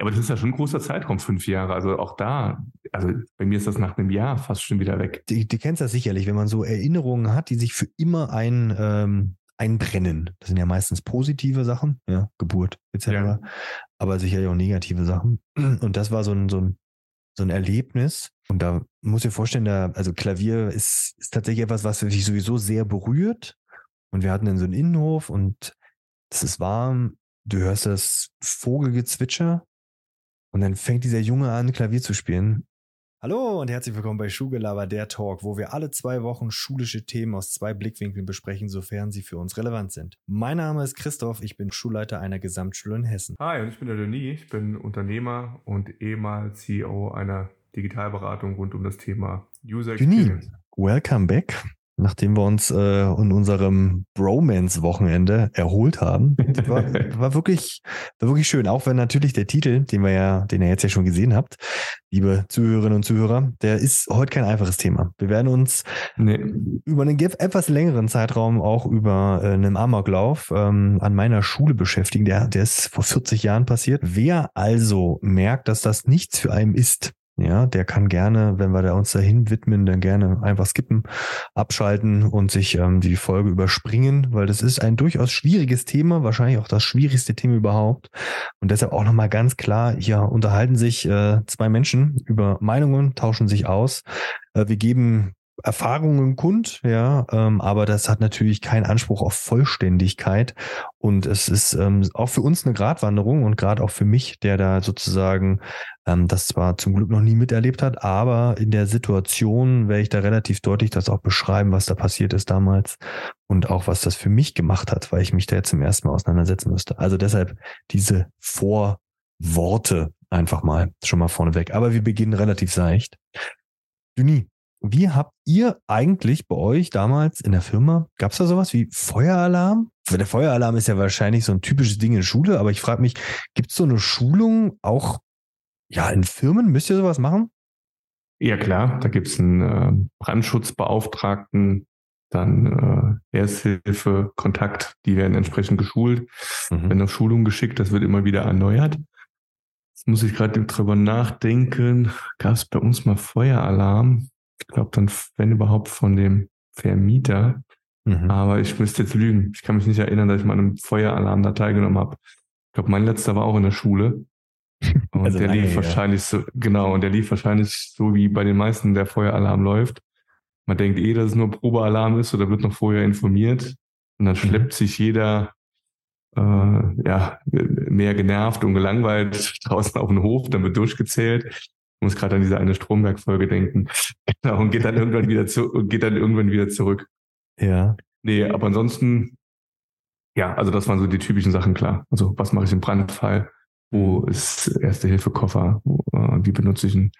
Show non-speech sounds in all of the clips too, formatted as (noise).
Aber das ist ja schon ein großer Zeitraum, fünf Jahre. Also auch da, also bei mir ist das nach einem Jahr fast schon wieder weg. Du, du kennst das sicherlich, wenn man so Erinnerungen hat, die sich für immer ein, ähm, einbrennen. Das sind ja meistens positive Sachen, ja, Geburt etc. Ja. Aber sicherlich auch negative Sachen. Und das war so ein, so ein, so ein Erlebnis. Und da muss ich vorstellen, da, also Klavier ist, ist tatsächlich etwas, was mich sowieso sehr berührt. Und wir hatten dann so einen Innenhof und es ist warm. Du hörst das Vogelgezwitscher und dann fängt dieser Junge an, Klavier zu spielen. Hallo und herzlich willkommen bei Schulgelaber, der Talk, wo wir alle zwei Wochen schulische Themen aus zwei Blickwinkeln besprechen, sofern sie für uns relevant sind. Mein Name ist Christoph, ich bin Schulleiter einer Gesamtschule in Hessen. Hi, und ich bin der Denis, ich bin Unternehmer und ehemals CEO einer Digitalberatung rund um das Thema User Experience. Denis, welcome back nachdem wir uns äh, in unserem Bromance-Wochenende erholt haben. War, (laughs) war, wirklich, war wirklich schön. Auch wenn natürlich der Titel, den wir ja, den ihr jetzt ja schon gesehen habt, liebe Zuhörerinnen und Zuhörer, der ist heute kein einfaches Thema. Wir werden uns nee. über einen etwas längeren Zeitraum auch über äh, einen Amoklauf ähm, an meiner Schule beschäftigen. Der, der ist vor 40 Jahren passiert. Wer also merkt, dass das nichts für einen ist, ja, der kann gerne, wenn wir da uns dahin widmen, dann gerne einfach skippen, abschalten und sich ähm, die Folge überspringen, weil das ist ein durchaus schwieriges Thema, wahrscheinlich auch das schwierigste Thema überhaupt. Und deshalb auch nochmal ganz klar, hier unterhalten sich äh, zwei Menschen über Meinungen, tauschen sich aus. Äh, wir geben Erfahrungen kund, ja, ähm, aber das hat natürlich keinen Anspruch auf Vollständigkeit und es ist ähm, auch für uns eine Gratwanderung und gerade auch für mich, der da sozusagen ähm, das zwar zum Glück noch nie miterlebt hat, aber in der Situation werde ich da relativ deutlich das auch beschreiben, was da passiert ist damals und auch was das für mich gemacht hat, weil ich mich da jetzt zum ersten Mal auseinandersetzen müsste. Also deshalb diese Vorworte einfach mal schon mal vorneweg. Aber wir beginnen relativ seicht. Denis, wie habt ihr eigentlich bei euch damals in der Firma, gab es da sowas wie Feueralarm? Der Feueralarm ist ja wahrscheinlich so ein typisches Ding in Schule, aber ich frage mich, gibt es so eine Schulung auch ja in Firmen? Müsst ihr sowas machen? Ja klar, da gibt es einen äh, Brandschutzbeauftragten, dann äh, Ersthilfe, Kontakt, die werden entsprechend geschult, mhm. werden auf Schulung geschickt, das wird immer wieder erneuert. Jetzt muss ich gerade drüber nachdenken, gab es bei uns mal Feueralarm? Ich glaube dann, wenn überhaupt, von dem Vermieter. Mhm. Aber ich müsste jetzt lügen. Ich kann mich nicht erinnern, dass ich mal an einem Feueralarm da teilgenommen habe. Ich glaube, mein letzter war auch in der Schule. (laughs) Und also der lief wahrscheinlich so, genau, und der lief wahrscheinlich so wie bei den meisten der Feueralarm läuft. Man denkt eh, dass es nur Probealarm ist oder wird noch vorher informiert. Und dann mhm. schleppt sich jeder äh, ja, mehr genervt und gelangweilt (laughs) draußen auf den Hof, dann wird durchgezählt muss gerade an diese eine Stromberg-Folge denken. (laughs) Genau, und geht dann irgendwann wieder zu, und geht dann irgendwann wieder zurück. Ja. Nee, aber ansonsten, ja, also das waren so die typischen Sachen klar. Also was mache ich im Brandfall? Wo ist Erste-Hilfe-Koffer? Äh, wie benutze ich einen,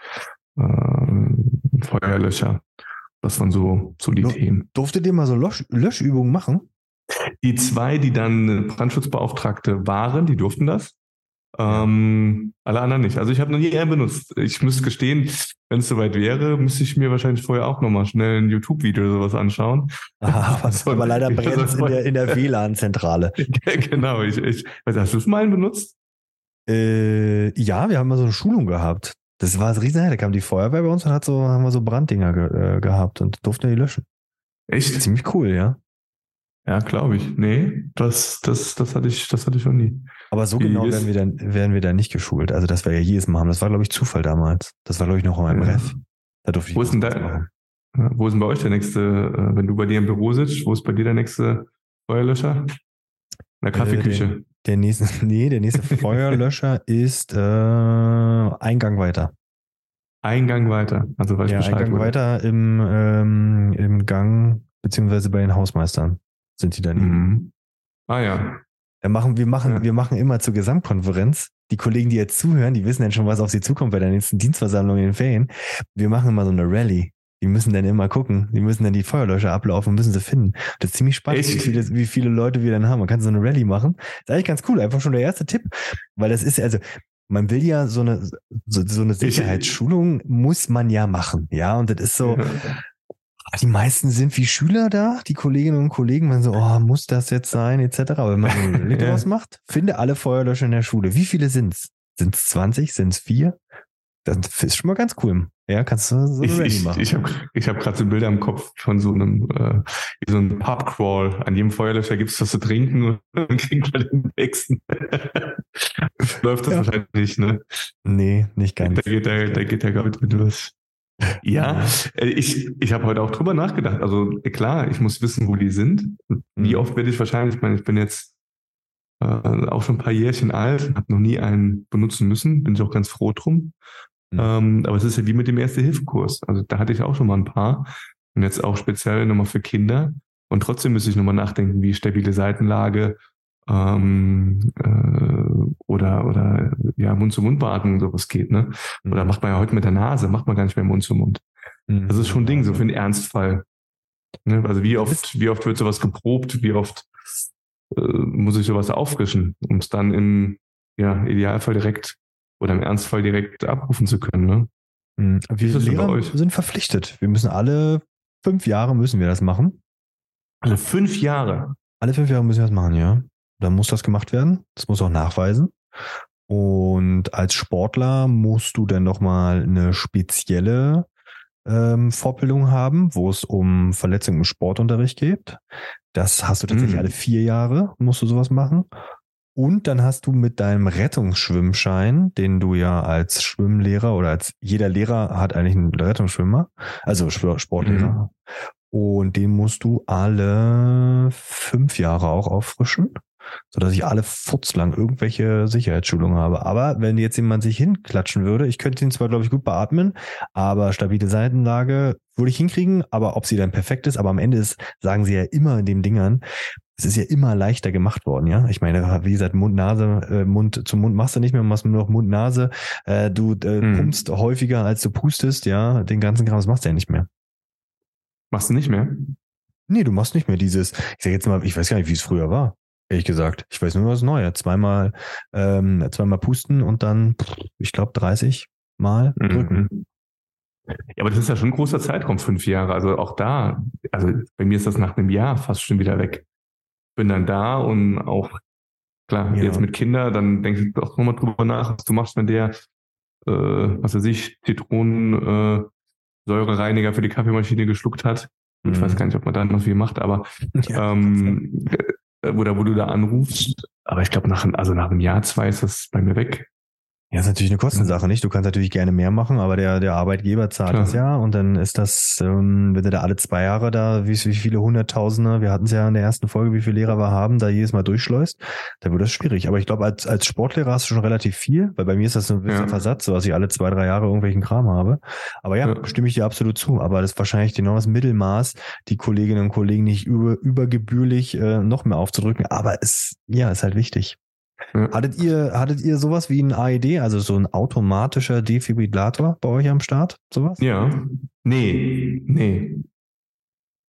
äh, Feuerlöscher? Das waren so, so die no, Themen. Durftet ihr mal so Lösch Löschübungen machen? Die zwei, die dann Brandschutzbeauftragte waren, die durften das. Ähm, alle anderen nicht. Also ich habe noch nie einen benutzt. Ich müsste gestehen, wenn es soweit wäre, müsste ich mir wahrscheinlich vorher auch nochmal schnell ein YouTube-Video oder sowas anschauen. (laughs) Ah, aber, aber leider brennt es in der, in der WLAN-Zentrale. (laughs) genau, ich, ich hast du es mal benutzt? Äh, ja, wir haben mal so eine Schulung gehabt. Das war das riesen Da kam die Feuerwehr bei uns und hat so, haben wir so Branddinger ge, äh, gehabt und durften die löschen. Echt? Ziemlich cool, ja. Ja, glaube ich. Nee, das, das, das hatte ich, das hatte ich noch nie. Aber so genau werden wir dann, werden wir dann nicht geschult. Also das war ja jedes Mal haben. Das war, glaube ich, Zufall damals. Das war, glaube ich, noch in meinem ja. Ref. Da durfte ich wo ist denn da, Wo ist denn bei euch der nächste, äh, wenn du bei dir im Büro sitzt, wo ist bei dir der nächste Feuerlöscher? In der Kaffeeküche. Der, der nächste, (laughs) nee, der nächste Feuerlöscher (laughs) ist äh, Eingang weiter. Eingang weiter. Also weiß ja, Bescheid, Eingang oder? weiter im, ähm, im Gang, beziehungsweise bei den Hausmeistern sind die dann. Mhm. Ah ja. Wir machen, wir machen, ja. wir machen immer zur Gesamtkonferenz. Die Kollegen, die jetzt zuhören, die wissen dann schon, was auf sie zukommt bei der nächsten Dienstversammlung in den Ferien. Wir machen immer so eine Rallye. Die müssen dann immer gucken. Die müssen dann die Feuerlöscher ablaufen und müssen sie finden. Das ist ziemlich spannend, wie viele, wie viele Leute wir dann haben. Man kann so eine Rallye machen. Das ist eigentlich ganz cool. Einfach schon der erste Tipp. Weil das ist, also, man will ja so eine, so, so eine Sicherheitsschulung muss man ja machen. Ja, und das ist so, die meisten sind wie Schüler da, die Kolleginnen und Kollegen, man so, oh, muss das jetzt sein, etc. Aber wenn man so ein (laughs) ja. macht, finde alle Feuerlöscher in der Schule. Wie viele sind's? Sind es 20? Sind es 4? Das ist schon mal ganz cool. Ja, kannst du so ich, ich, machen. Ich habe ich hab gerade so Bilder im Kopf von so einem äh, so einem Pubcrawl. An jedem Feuerlöscher gibt es was zu trinken und (laughs) dann kriegt man den nächsten. (laughs) Läuft das ja. wahrscheinlich nicht, ne? Nee, nicht ganz. Da geht der, da geht der Gold mit was. Ja, äh, ich, ich habe heute auch drüber nachgedacht. Also klar, ich muss wissen, wo die sind. Wie mhm. oft werde ich wahrscheinlich, ich meine, ich bin jetzt äh, auch schon ein paar Jährchen alt, habe noch nie einen benutzen müssen, bin ich auch ganz froh drum. Mhm. Ähm, aber es ist ja wie mit dem Erste-Hilfe-Kurs. Also da hatte ich auch schon mal ein paar. Und jetzt auch speziell nochmal für Kinder. Und trotzdem müsste ich nochmal nachdenken, wie stabile Seitenlage ähm, äh, oder oder ja Mund-zu-Mund-Beatmung sowas geht, ne? Oder mhm. macht man ja heute mit der Nase, macht man gar nicht mehr Mund-zu-Mund. Mhm. Das ist schon ein Ding, so für einen Ernstfall. Ne? Also wie oft, wie oft wird sowas geprobt, wie oft äh, muss ich sowas auffrischen, um es dann im ja, Idealfall direkt oder im Ernstfall direkt abrufen zu können. Ne? Mhm. Wir Lehrer sind verpflichtet. Wir müssen alle fünf Jahre müssen wir das machen. Alle fünf Jahre? Alle fünf Jahre müssen wir das machen, ja. Dann muss das gemacht werden. Das muss auch nachweisen. Und als Sportler musst du dann nochmal eine spezielle ähm, Fortbildung haben, wo es um Verletzungen im Sportunterricht geht. Das hast du tatsächlich mhm. alle vier Jahre, musst du sowas machen. Und dann hast du mit deinem Rettungsschwimmschein, den du ja als Schwimmlehrer oder als jeder Lehrer hat eigentlich einen Rettungsschwimmer, also Sportlehrer. Mhm. Und den musst du alle fünf Jahre auch auffrischen sodass ich alle futzlang irgendwelche Sicherheitsschulungen habe. Aber wenn jetzt jemand sich hinklatschen würde, ich könnte ihn zwar, glaube ich, gut beatmen, aber stabile Seitenlage würde ich hinkriegen, aber ob sie dann perfekt ist, aber am Ende ist, sagen sie ja immer in den Dingern, es ist ja immer leichter gemacht worden, ja. Ich meine, wie gesagt, Mund, Nase, äh, Mund zum Mund machst du nicht mehr, machst nur noch Mund, Nase. Äh, du äh, hm. pumpst häufiger, als du pustest, ja. Den ganzen Kram, das machst du ja nicht mehr. Machst du nicht mehr? Nee, du machst nicht mehr dieses, ich sag jetzt mal, ich weiß gar nicht, wie es früher war. Ehrlich gesagt. Ich weiß nur was Neues. Zweimal, ähm, zweimal pusten und dann, ich glaube, 30 Mal mhm. drücken. Mhm. Ja, aber das ist ja schon ein großer Zeitraum, fünf Jahre. Also auch da, also bei mir ist das nach einem Jahr fast schon wieder weg. Bin dann da und auch, klar, ja. jetzt mit Kindern, dann denkst du auch nochmal drüber nach, was du machst, wenn der, äh, was weiß ich, Zitronen, äh, Säurereiniger für die Kaffeemaschine geschluckt hat. Ich mhm. weiß gar nicht, ob man da noch viel macht, aber (laughs) ja, ähm, oder wo du da anrufst. Aber ich glaube, nach, also nach einem Jahr, zwei ist das bei mir weg. Ja, ist natürlich eine Kostensache, nicht? Du kannst natürlich gerne mehr machen, aber der, der Arbeitgeber zahlt Klar. das ja und dann ist das, ähm, wenn du da alle zwei Jahre da, wie, wie viele Hunderttausende, wir hatten es ja in der ersten Folge, wie viele Lehrer wir haben, da jedes Mal durchschleust, dann wird das schwierig. Aber ich glaube, als, als Sportlehrer hast du schon relativ viel, weil bei mir ist das so ein bisschen ja. Versatz, so dass ich alle zwei, drei Jahre irgendwelchen Kram habe. Aber ja, ja, stimme ich dir absolut zu. Aber das ist wahrscheinlich genau das Mittelmaß, die Kolleginnen und Kollegen nicht über, übergebührlich äh, noch mehr aufzudrücken. Aber es, ja, ist halt wichtig. Hattet ihr, hattet ihr sowas wie ein AED, also so ein automatischer Defibrillator bei euch am Start? Sowas? Ja. Nee, nee.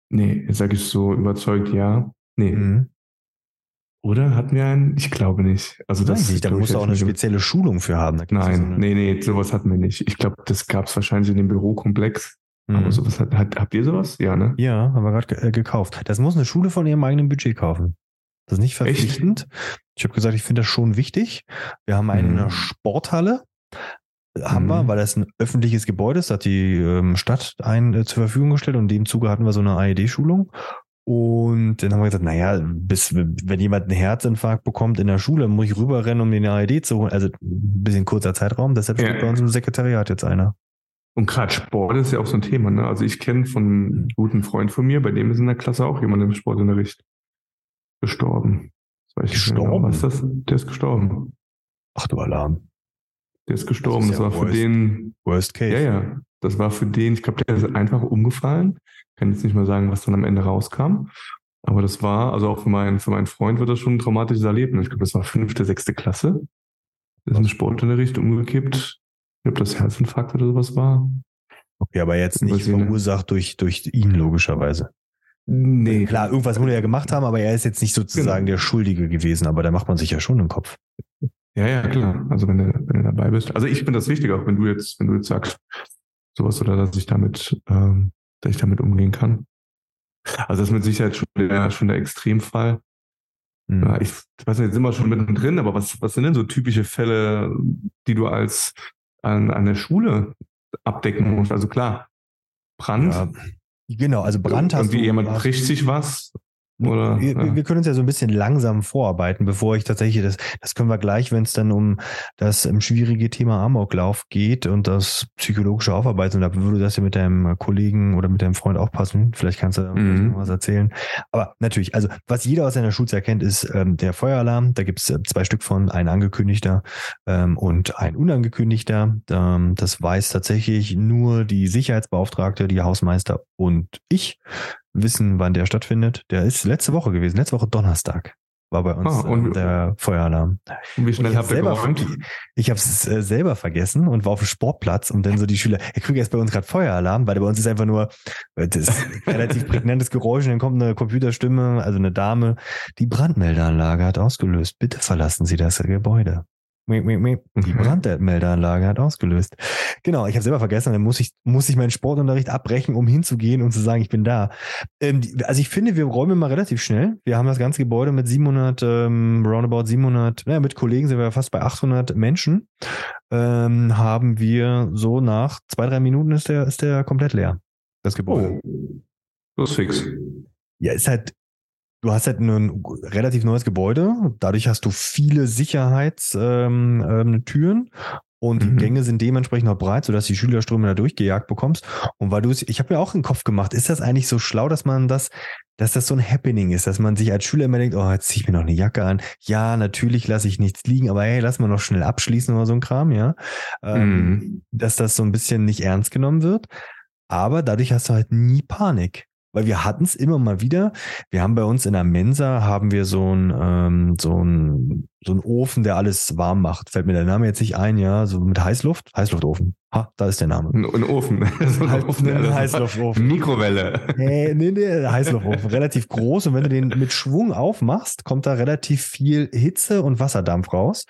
Nee, jetzt sage ich so überzeugt ja. Nee. Mhm. Oder hatten wir einen? Ich glaube nicht. Also das Nein, da musst du auch eine spezielle Schulung für haben. Nein, so nee, nee, sowas hatten wir nicht. Ich glaube, das gab es wahrscheinlich in dem Bürokomplex. Mhm. Aber sowas hat, hat, habt ihr sowas? Ja, ne? Ja, haben wir gerade äh, gekauft. Das muss eine Schule von ihrem eigenen Budget kaufen. Das ist nicht verpflichtend. Echt? Ich habe gesagt, ich finde das schon wichtig. Wir haben eine mhm. Sporthalle, haben mhm. wir, weil das ein öffentliches Gebäude ist, hat die ähm, Stadt ein äh, zur Verfügung gestellt und in dem Zuge hatten wir so eine AED-Schulung. Und dann haben wir gesagt, naja, bis, wenn jemand einen Herzinfarkt bekommt in der Schule, muss ich rüberrennen, um den AED zu holen. Also ein bisschen kurzer Zeitraum, deshalb steht ja. bei uns im Sekretariat jetzt einer. Und gerade Sport ist ja auch so ein Thema. Ne? Also ich kenne von einem guten Freund von mir, bei dem ist in der Klasse auch jemand im Sportunterricht gestorben. Das weiß gestorben? Genau, was das? Der ist gestorben. Ach du Alarm. Der ist gestorben. Das, ist das war worst, für den. Worst Case. Ja, ja. Das war für den, ich glaube, der ist einfach umgefallen. Ich kann jetzt nicht mal sagen, was dann am Ende rauskam. Aber das war, also auch für meinen, für meinen Freund wird das schon ein traumatisches Erlebnis. Ich glaube, das war fünfte, sechste Klasse. Das ist im Sportunterricht umgekippt. Ich glaube, das Herzinfarkt oder sowas war. Okay, aber jetzt nicht verursacht durch, durch ihn, logischerweise. Nee. Klar, irgendwas muss er ja gemacht haben, aber er ist jetzt nicht sozusagen genau. der Schuldige gewesen, aber da macht man sich ja schon im Kopf. Ja, ja, klar. Also wenn du, wenn du dabei bist. Also ich finde das wichtig, auch wenn du jetzt, wenn du jetzt sagst, sowas oder dass ich damit, ähm, dass ich damit umgehen kann. Also das ist mit Sicherheit schon der, schon der Extremfall. Mhm. Ja, ich weiß nicht, jetzt sind wir schon mittendrin, aber was, was sind denn so typische Fälle, die du als an, an der Schule abdecken musst? Also klar, Brand. Ja, genau, also Brand hast Irgendwie jemand bricht sich was oder, wir, ja. wir, können uns ja so ein bisschen langsam vorarbeiten, bevor ich tatsächlich das, das können wir gleich, wenn es dann um das um, schwierige Thema Amoklauf geht und das psychologische Aufarbeiten, da würde das ja mit deinem Kollegen oder mit deinem Freund auch passen. Vielleicht kannst du mhm. was erzählen. Aber natürlich, also was jeder aus seiner Schulzeit kennt, ist ähm, der Feueralarm. Da gibt es äh, zwei Stück von, ein angekündigter ähm, und ein unangekündigter. Ähm, das weiß tatsächlich nur die Sicherheitsbeauftragte, die Hausmeister und ich wissen, wann der stattfindet. Der ist letzte Woche gewesen, letzte Woche Donnerstag war bei uns ah, und, äh, der Feueralarm. Und wie schnell habt ihr geräumt? Ich habe es äh, selber vergessen und war auf dem Sportplatz und dann so die Schüler, Herr Krüger ist bei uns gerade Feueralarm, weil bei uns ist einfach nur äh, das relativ prägnantes Geräusch und dann kommt eine Computerstimme, also eine Dame, die Brandmeldeanlage hat ausgelöst. Bitte verlassen Sie das Gebäude. Die mhm. Brandmeldeanlage hat ausgelöst. Genau, ich habe selber vergessen, dann muss ich, muss ich meinen Sportunterricht abbrechen, um hinzugehen und zu sagen, ich bin da. Ähm, also ich finde, wir räumen mal relativ schnell. Wir haben das ganze Gebäude mit 700, ähm, roundabout 700, naja, mit Kollegen sind wir fast bei 800 Menschen. Ähm, haben wir so nach zwei, drei Minuten ist der, ist der komplett leer. Das Gebäude. Oh, das ist fix. Ja, ist halt Du hast halt ein relativ neues Gebäude. Dadurch hast du viele Sicherheitstüren ähm, ähm, und die mhm. Gänge sind dementsprechend auch breit, sodass die Schülerströme da durchgejagt bekommst. Und weil du es, ich habe mir auch einen Kopf gemacht, ist das eigentlich so schlau, dass man das, dass das so ein Happening ist, dass man sich als Schüler immer denkt, oh, jetzt ziehe ich mir noch eine Jacke an. Ja, natürlich lasse ich nichts liegen, aber hey, lass mal noch schnell abschließen oder so ein Kram, ja. Ähm, mhm. Dass das so ein bisschen nicht ernst genommen wird. Aber dadurch hast du halt nie Panik. Weil wir hatten es immer mal wieder. Wir haben bei uns in der Mensa haben wir so ein ähm, so ein so ein Ofen, der alles warm macht. Fällt mir der Name jetzt nicht ein, ja, so mit Heißluft, Heißluftofen. Ha, da ist der Name. Ein, ein Ofen. (laughs) so ein Ofen, ein Heißluftofen. Mikrowelle. Nee, nee, nee, Heißluftofen. relativ groß und wenn du den mit Schwung aufmachst, kommt da relativ viel Hitze und Wasserdampf raus.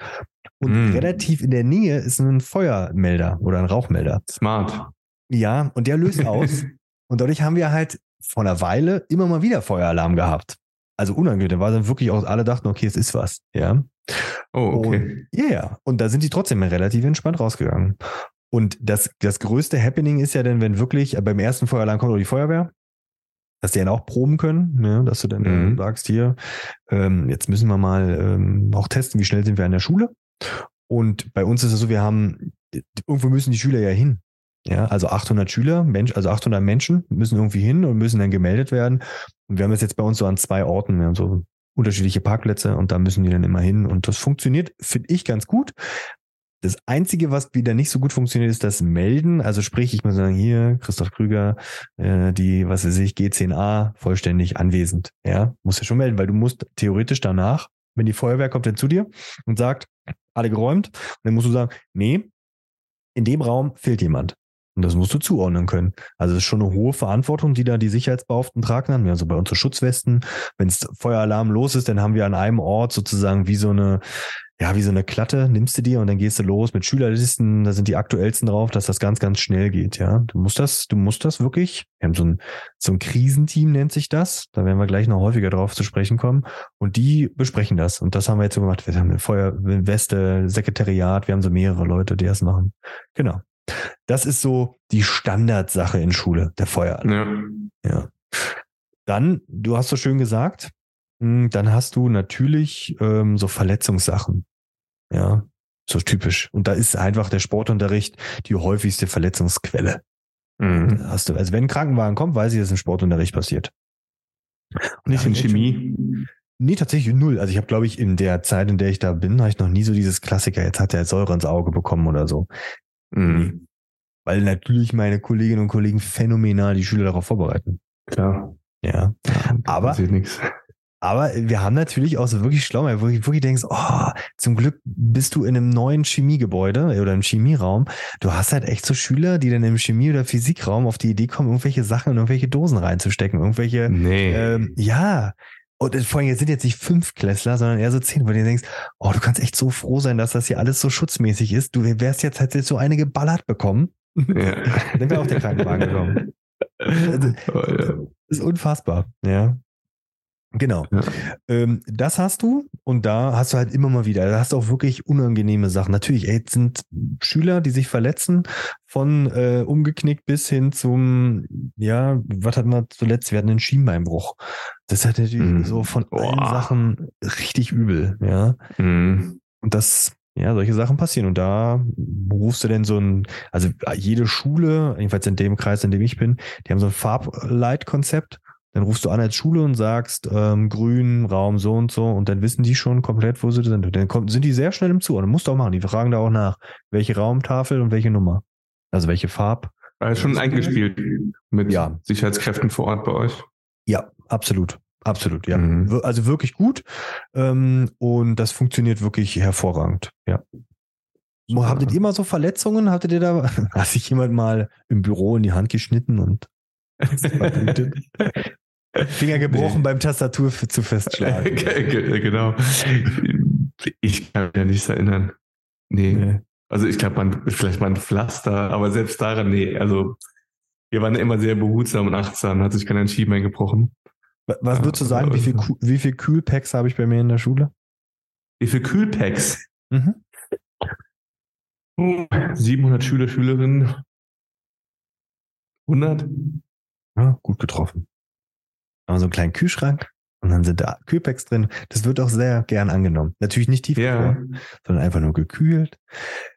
Und mm. relativ in der Nähe ist ein Feuermelder oder ein Rauchmelder. Smart. Ja, und der löst aus. (laughs) und dadurch haben wir halt vor einer Weile immer mal wieder Feueralarm gehabt. Also unangenehm. Da war dann wirklich auch, alle dachten, okay, es ist was. Ja. Oh, okay. Ja, yeah. Und da sind die trotzdem relativ entspannt rausgegangen. Und das, das größte Happening ist ja dann, wenn wirklich beim ersten Feueralarm kommt oder die Feuerwehr, dass die dann auch proben können, ne? dass du dann mhm. sagst, hier, ähm, jetzt müssen wir mal ähm, auch testen, wie schnell sind wir an der Schule. Und bei uns ist es so, wir haben, irgendwo müssen die Schüler ja hin. Ja, also 800 Schüler, Mensch, also 800 Menschen müssen irgendwie hin und müssen dann gemeldet werden. Und wir haben das jetzt bei uns so an zwei Orten, wir haben so unterschiedliche Parkplätze und da müssen die dann immer hin. Und das funktioniert, finde ich, ganz gut. Das Einzige, was wieder nicht so gut funktioniert, ist das Melden. Also sprich, ich muss sagen, hier, Christoph Krüger, äh, die, was weiß ich, G10a, vollständig anwesend. Ja, musst du schon melden, weil du musst theoretisch danach, wenn die Feuerwehr kommt dann zu dir und sagt, alle geräumt, dann musst du sagen, nee, in dem Raum fehlt jemand. Und das musst du zuordnen können. Also das ist schon eine hohe Verantwortung, die da die Sicherheitsbeauftragten tragen haben. Also bei uns so Schutzwesten, wenn es Feueralarm los ist, dann haben wir an einem Ort sozusagen wie so eine, ja, wie so eine Klatte, nimmst du dir und dann gehst du los mit Schülerlisten, da sind die aktuellsten drauf, dass das ganz, ganz schnell geht, ja. Du musst das, du musst das wirklich, wir haben so ein, so ein Krisenteam nennt sich das, da werden wir gleich noch häufiger drauf zu sprechen kommen und die besprechen das und das haben wir jetzt so gemacht. Wir haben eine Feuerweste, Sekretariat, wir haben so mehrere Leute, die das machen. Genau. Das ist so die Standardsache in Schule, der Feueralarm. Ja. ja. Dann, du hast so schön gesagt, hm, dann hast du natürlich ähm, so Verletzungssachen. Ja, so typisch. Und da ist einfach der Sportunterricht die häufigste Verletzungsquelle. Mhm. Hast du, also wenn ein Krankenwagen kommt, weiß ich, dass ein Sportunterricht passiert. Und nicht in Chemie. Nee, tatsächlich null. Also ich habe, glaube ich, in der Zeit, in der ich da bin, habe ich noch nie so dieses Klassiker, jetzt hat er Säure ins Auge bekommen oder so. Mhm. Weil natürlich meine Kolleginnen und Kollegen phänomenal die Schüler darauf vorbereiten. Klar. Ja. aber, aber wir haben natürlich auch so wirklich schlau, wo du wirklich denkst, oh, zum Glück bist du in einem neuen Chemiegebäude oder im Chemieraum. Du hast halt echt so Schüler, die dann im Chemie- oder Physikraum auf die Idee kommen, irgendwelche Sachen in irgendwelche Dosen reinzustecken. Irgendwelche, nee. ähm, ja, und vor allem, sind jetzt nicht fünf Klässler, sondern eher so zehn, wo du denkst, oh, du kannst echt so froh sein, dass das hier alles so schutzmäßig ist. Du wärst jetzt, hättest so eine geballert bekommen. Ja. Dann wäre auch der Krankenwagen gekommen. (laughs) Also, oh, ja. Ist unfassbar, ja. Genau. Ja. Ähm, das hast du und da hast du halt immer mal wieder, da hast du auch wirklich unangenehme Sachen. Natürlich, ey, sind Schüler, die sich verletzen, von äh, umgeknickt bis hin zum, ja, was hatten wir zuletzt? Wir hatten einen Schienbeinbruch. Das ist halt natürlich mm. so von Boah. allen Sachen richtig übel, ja. Mm. Und das, ja, solche Sachen passieren. Und da rufst du denn so ein, also jede Schule, jedenfalls in dem Kreis, in dem ich bin, die haben so ein Farbleitkonzept dann rufst du an als Schule und sagst, ähm, grün, Raum so und so, und dann wissen die schon komplett, wo sie sind. Dann kommt, sind die sehr schnell im Zuordnen. Musst du auch machen. Die fragen da auch nach, welche Raumtafel und welche Nummer. Also welche Farb. Also schon eingespielt mit ja. Sicherheitskräften vor Ort bei euch. Ja, absolut. Absolut, ja. Mhm. Also wirklich gut. Ähm, und das funktioniert wirklich hervorragend. Ja. Hattet ihr mal so Verletzungen? Hattet ihr da, (laughs) hat sich jemand mal im Büro in die Hand geschnitten und (laughs) Finger gebrochen nee. beim Tastatur zu festschlagen. (laughs) genau. Ich kann mich ja nichts erinnern. Nee. nee. Also ich glaube, man vielleicht mal ein Pflaster, aber selbst daran, nee. Also wir waren immer sehr behutsam und achtsam, hat sich keiner Schienbein gebrochen. Was würdest du sagen, wie viel, wie viel Kühlpacks habe ich bei mir in der Schule? Wie viel Kühlpacks? Mhm. 700 Schüler, Schülerinnen. 100? Ja, gut getroffen. Haben so einen kleinen Kühlschrank und dann sind da Kühlpacks drin. Das wird auch sehr gern angenommen. Natürlich nicht tief, ja. sondern einfach nur gekühlt.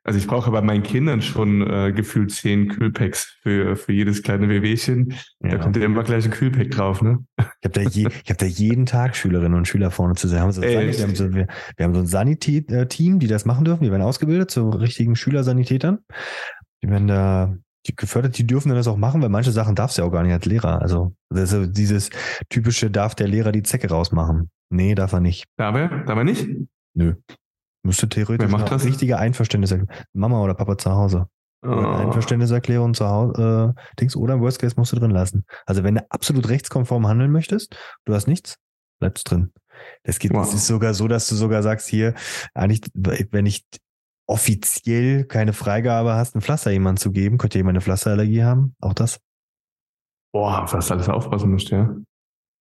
Also ich brauche bei meinen Kindern schon äh, gefühlt zehn Kühlpacks für, für jedes kleine Wehwehchen. Ja. Da kommt ja immer gleich ein Kühlpack drauf, ne? Ich habe da, je, ich hab da jeden Tag Schülerinnen und Schüler vorne zu sehen. Haben so wir, haben so, wir, wir haben so ein Sanität-Team, die das machen dürfen. Die werden ausgebildet zu richtigen Schülersanitätern. Die werden da die gefördert, die dürfen dann das auch machen, weil manche Sachen darfst du ja auch gar nicht als Lehrer. Also dieses typische, darf der Lehrer die Zecke rausmachen? Nee, darf er nicht. Darf er? Darf er nicht? Nö. Müsste theoretisch Wer macht das? richtige Einverständniserklärung. Mama oder Papa zu Hause. Oh. Einverständniserklärung zu Hause, äh, Dings, oder im Worst Case musst du drin lassen. Also wenn du absolut rechtskonform handeln möchtest, du hast nichts, bleibst drin. Das geht, wow. das ist sogar so, dass du sogar sagst, hier, eigentlich, wenn ich offiziell keine Freigabe hast, ein Pflaster jemand zu geben. Könnte jemand eine Pflasterallergie haben? Auch das? Boah, was alles aufpassen musst, ja.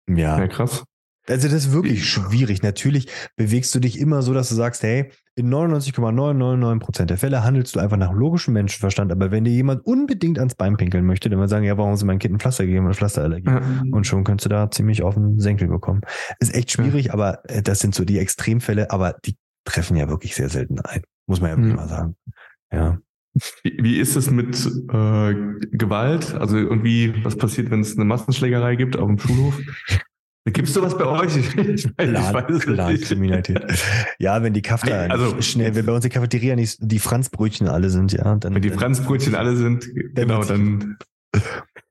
Ja. Ja, krass. Also das ist wirklich schwierig. Natürlich bewegst du dich immer so, dass du sagst, hey, in 99,999 Prozent der Fälle handelst du einfach nach logischem Menschenverstand. Aber wenn dir jemand unbedingt ans Bein pinkeln möchte, dann mal sagen, ja, warum sie mein Kind ein Pflaster gegeben oder Pflasterallergie? Ja. Und schon könntest du da ziemlich auf den Senkel bekommen. Ist echt schwierig, ja. aber äh, das sind so die Extremfälle, aber die treffen ja wirklich sehr selten ein. Muss man ja wirklich mhm. mal sagen. Ja. Wie, wie ist es mit äh, Gewalt? Also irgendwie, was passiert, wenn es eine Massenschlägerei gibt auf dem Schulhof? Gibt es sowas bei euch? Ich, (laughs) ich weiß, ich Kriminalität. Ja, wenn die Kafta also, schnell, wenn bei uns die Cafeteria nicht die Franzbrötchen alle sind, ja. Dann, wenn die Franzbrötchen alle sind, dann genau, dann.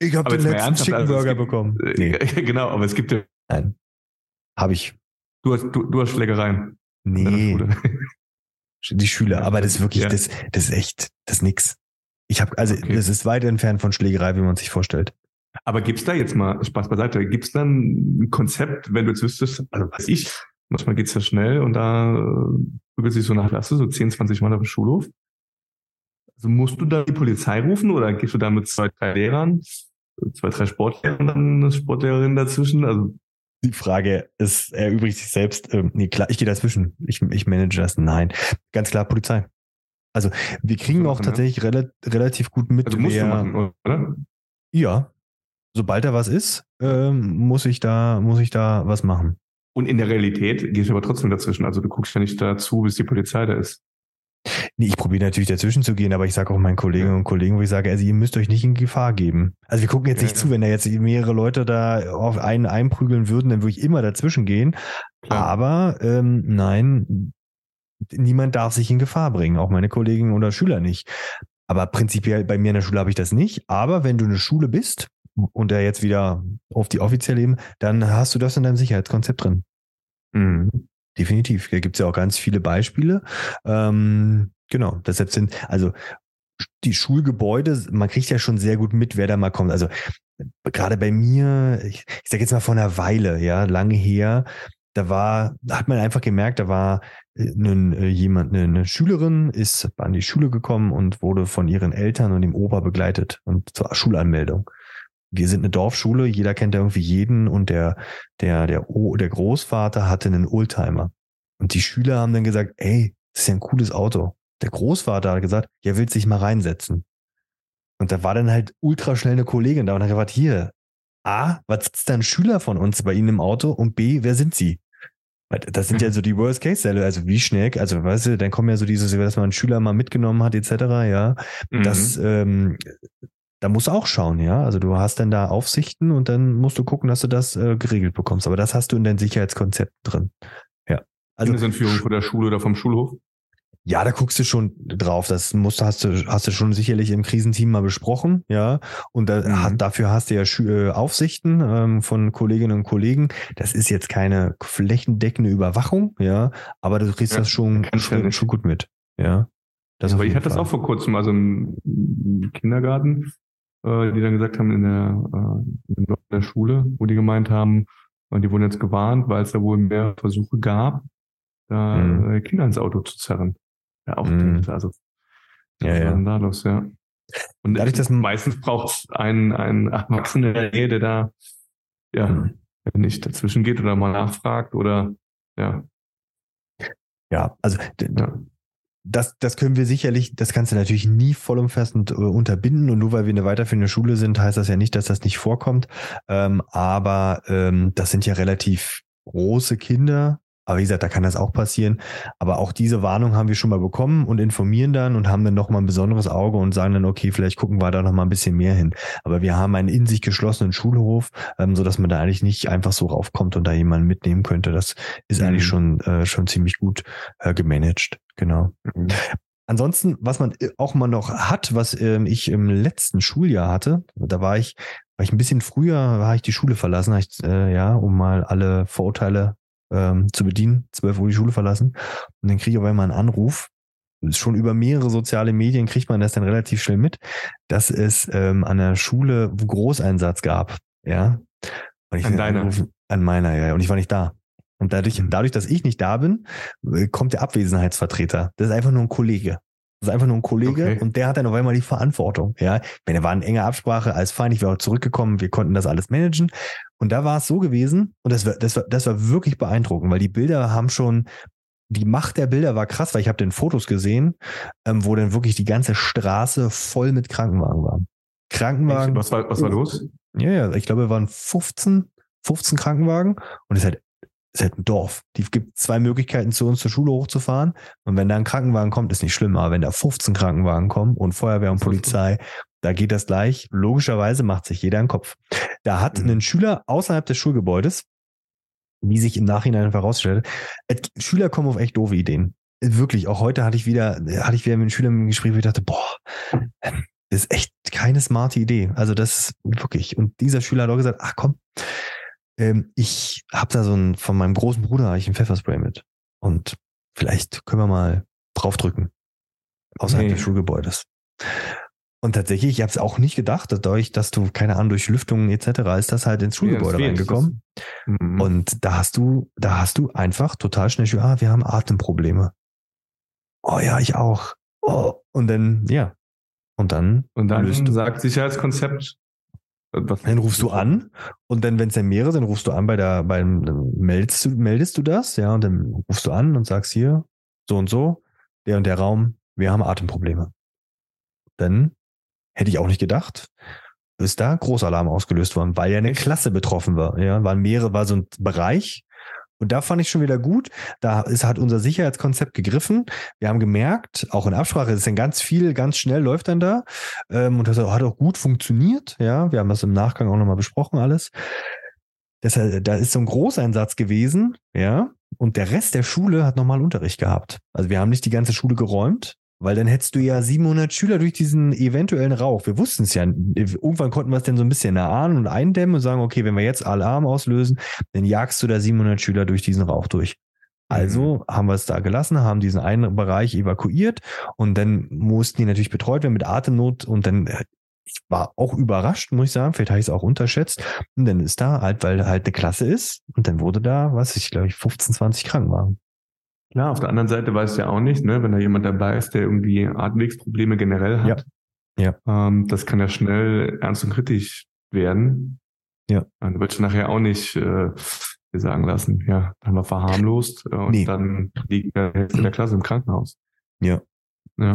Ich habe den letzten Chicken also Burger gibt, bekommen. Nee. (laughs) Genau, aber es gibt ja. Nein. Habe ich. Du hast, du, du hast Schlägereien. Nee. Die Schüler. Aber das ist wirklich, ja. das, das ist echt, das ist nix. Ich habe, also okay. das ist weit entfernt von Schlägerei, wie man sich vorstellt. Aber gibt's da jetzt mal Spaß beiseite? Gibt's dann ein Konzept, wenn du jetzt wüsstest, also weiß ich, manchmal geht's ja schnell und da prügelt sich so eine Klasse, so 10, 20 Mal auf dem Schulhof. Also musst du da die Polizei rufen oder gehst du da mit zwei, drei Lehrern, zwei, drei Sportlehrern dann eine Sportlehrerin dazwischen? Also die Frage ist, erübrigt sich selbst. Ähm, nee, klar, ich gehe dazwischen. Ich, ich manage das. Nein. Ganz klar, Polizei. Also wir kriegen auch machen, tatsächlich ja? rela relativ gut mit. Also musst wer, du machen, oder? Ja. Sobald da was ist, ähm, muss ich da, muss ich da was machen. Und in der Realität gehst du aber trotzdem dazwischen. Also du guckst ja nicht dazu, bis die Polizei da ist. Nee, ich probiere natürlich dazwischen zu gehen, aber ich sage auch meinen Kolleginnen und Kollegen, wo ich sage, also ihr müsst euch nicht in Gefahr geben. Also wir gucken jetzt nicht ja, zu, wenn da jetzt mehrere Leute da auf einen einprügeln würden, dann würde ich immer dazwischen gehen. Klar. Aber ähm, nein, niemand darf sich in Gefahr bringen, auch meine Kollegen oder Schüler nicht. Aber prinzipiell bei mir in der Schule habe ich das nicht. Aber wenn du eine Schule bist und da jetzt wieder auf die offizielle Ebene, dann hast du das in deinem Sicherheitskonzept drin. Mhm. Definitiv. Da gibt es ja auch ganz viele Beispiele. Ähm, genau, deshalb sind, also die Schulgebäude, man kriegt ja schon sehr gut mit, wer da mal kommt. Also gerade bei mir, ich, ich sage jetzt mal vor einer Weile, ja, lange her, da war, da hat man einfach gemerkt, da war eine, äh, jemand, eine, eine Schülerin ist an die Schule gekommen und wurde von ihren Eltern und dem Opa begleitet und zur Schulanmeldung. Wir sind eine Dorfschule, jeder kennt ja irgendwie jeden und der, der, der, o, der Großvater hatte einen Oldtimer. Und die Schüler haben dann gesagt, ey, das ist ja ein cooles Auto. Der Großvater hat gesagt, ja, will sich mal reinsetzen. Und da war dann halt ultra schnell eine Kollegin da und hat gesagt, hier, A, was sitzt da ein Schüler von uns bei Ihnen im Auto? Und B, wer sind Sie? Das sind ja so die Worst-Case-Fälle. Also wie schnell, also weißt du, dann kommen ja so dieses, dass man einen Schüler mal mitgenommen hat, etc., ja. Mhm. Das, ähm, da musst du auch schauen, ja. Also du hast dann da Aufsichten und dann musst du gucken, dass du das äh, geregelt bekommst. Aber das hast du in deinem Sicherheitskonzept drin. Ja. Also Kindesentführung von der Schule oder vom Schulhof? Ja, da guckst du schon drauf. Das musst, hast du, hast du schon sicherlich im Krisenteam mal besprochen, ja. Und da, mhm. dafür hast du ja äh, Aufsichten ähm, von Kolleginnen und Kollegen. Das ist jetzt keine flächendeckende Überwachung, ja, aber du kriegst ja, das schon, schon, schon, gut mit, ja. Das aber ich hatte das auch vor kurzem, also im Kindergarten, äh, die dann gesagt haben in der, äh, in der Schule, wo die gemeint haben, und die wurden jetzt gewarnt, weil es da wohl mehr Versuche gab, da mhm. Kinder ins Auto zu zerren ja, auch mhm. also ja, ja. da los, ja. Und Dadurch, dass meistens braucht es einen, einen Erwachsenen der Nähe, der da ja mhm. nicht dazwischen geht oder mal nachfragt oder ja. Ja, also ja. Das, das können wir sicherlich, das kannst du natürlich nie vollumfassend äh, unterbinden und nur weil wir eine weiterführende Schule sind, heißt das ja nicht, dass das nicht vorkommt. Ähm, aber ähm, das sind ja relativ große Kinder, aber wie gesagt, da kann das auch passieren. Aber auch diese Warnung haben wir schon mal bekommen und informieren dann und haben dann nochmal ein besonderes Auge und sagen dann, okay, vielleicht gucken wir da nochmal ein bisschen mehr hin. Aber wir haben einen in sich geschlossenen Schulhof, ähm, so dass man da eigentlich nicht einfach so raufkommt und da jemanden mitnehmen könnte. Das ist mhm. eigentlich schon, äh, schon ziemlich gut äh, gemanagt. Genau. Mhm. Ansonsten, was man äh, auch mal noch hat, was ähm, ich im letzten Schuljahr hatte, da war ich, war ich ein bisschen früher, war ich die Schule verlassen, ich, äh, ja, um mal alle Vorurteile ähm, zu bedienen, 12 Uhr die Schule verlassen. Und dann kriege ich auf einmal einen Anruf. Schon über mehrere soziale Medien kriegt man das dann relativ schnell mit, dass es ähm, an der Schule Großeinsatz gab. Ja. Und ich an deiner? An meiner, ja. Und ich war nicht da. Und dadurch, mhm. dadurch, dass ich nicht da bin, äh, kommt der Abwesenheitsvertreter. Das ist einfach nur ein Kollege. Das ist einfach nur ein Kollege okay. und der hat dann auf einmal die Verantwortung. Ja, wenn er war in enger Absprache, als fein, ich wäre auch zurückgekommen, wir konnten das alles managen. Und da war es so gewesen, und das war, das war, das war wirklich beeindruckend, weil die Bilder haben schon, die Macht der Bilder war krass, weil ich habe den Fotos gesehen, ähm, wo dann wirklich die ganze Straße voll mit Krankenwagen war. Krankenwagen. Was war, was war los? Ja, ja, ich glaube, es waren 15, 15 Krankenwagen und es ist halt ist halt ein Dorf. Die gibt zwei Möglichkeiten, zu uns zur Schule hochzufahren. Und wenn da ein Krankenwagen kommt, ist nicht schlimm. Aber wenn da 15 Krankenwagen kommen und Feuerwehr und Polizei, da geht das gleich. Logischerweise macht sich jeder einen Kopf. Da hat mhm. ein Schüler außerhalb des Schulgebäudes, wie sich im Nachhinein herausstellt, Schüler kommen auf echt doofe Ideen. Wirklich, auch heute hatte ich wieder, hatte ich wieder mit den Schülern im Gespräch, wo ich dachte, boah, das ist echt keine smarte Idee. Also das ist wirklich. Und dieser Schüler hat auch gesagt, ach komm, ähm, ich habe da so ein, von meinem großen Bruder habe ich ein Pfefferspray mit. Und vielleicht können wir mal draufdrücken. Außerhalb nee. des Schulgebäudes. Und tatsächlich, ich habe es auch nicht gedacht, dadurch, dass du, keine Ahnung, durch Lüftungen etc. ist das halt ins Schulgebäude ja, reingekommen. Mhm. Und da hast du, da hast du einfach total schnell, ah, wir haben Atemprobleme. Oh ja, ich auch. Oh. Und dann, ja. Und dann. Und dann sagt Sicherheitskonzept, was dann rufst du an und dann, wenn es dann mehrere sind, rufst du an bei der, beim, meldest du, meldest du das, ja, und dann rufst du an und sagst hier, so und so, der und der Raum, wir haben Atemprobleme. Dann hätte ich auch nicht gedacht, ist da Großalarm ausgelöst worden, weil ja eine Klasse betroffen war. Ja, waren mehrere, war so ein Bereich, und da fand ich schon wieder gut. Da ist, hat unser Sicherheitskonzept gegriffen. Wir haben gemerkt, auch in Absprache, es ist dann ganz viel, ganz schnell läuft dann da. Ähm, und das hat auch gut funktioniert. Ja, wir haben das im Nachgang auch nochmal besprochen alles. Das, da ist so ein Großeinsatz gewesen, ja. Und der Rest der Schule hat nochmal Unterricht gehabt. Also wir haben nicht die ganze Schule geräumt, weil dann hättest du ja 700 Schüler durch diesen eventuellen Rauch. Wir wussten es ja. Irgendwann konnten wir es dann so ein bisschen erahnen und eindämmen und sagen, okay, wenn wir jetzt Alarm auslösen, dann jagst du da 700 Schüler durch diesen Rauch durch. Also mhm. haben wir es da gelassen, haben diesen einen Bereich evakuiert und dann mussten die natürlich betreut werden mit Atemnot und dann, äh, ich war auch überrascht, muss ich sagen, vielleicht habe ich es auch unterschätzt. Und dann ist da halt, weil halt eine Klasse ist und dann wurde da, was ich glaube ich, 15, 20 Krankenwagen. Klar, auf der anderen Seite weiß ja auch nicht, ne, wenn da jemand dabei ist, der irgendwie Atemwegsprobleme generell hat. Ja. ja. Ähm, das kann ja schnell ernst und kritisch werden. Ja. Dann wird nachher auch nicht äh, sagen lassen, ja, haben wir verharmlost äh, und nee. dann liegt der Hälfte der Klasse im Krankenhaus. Ja. ja.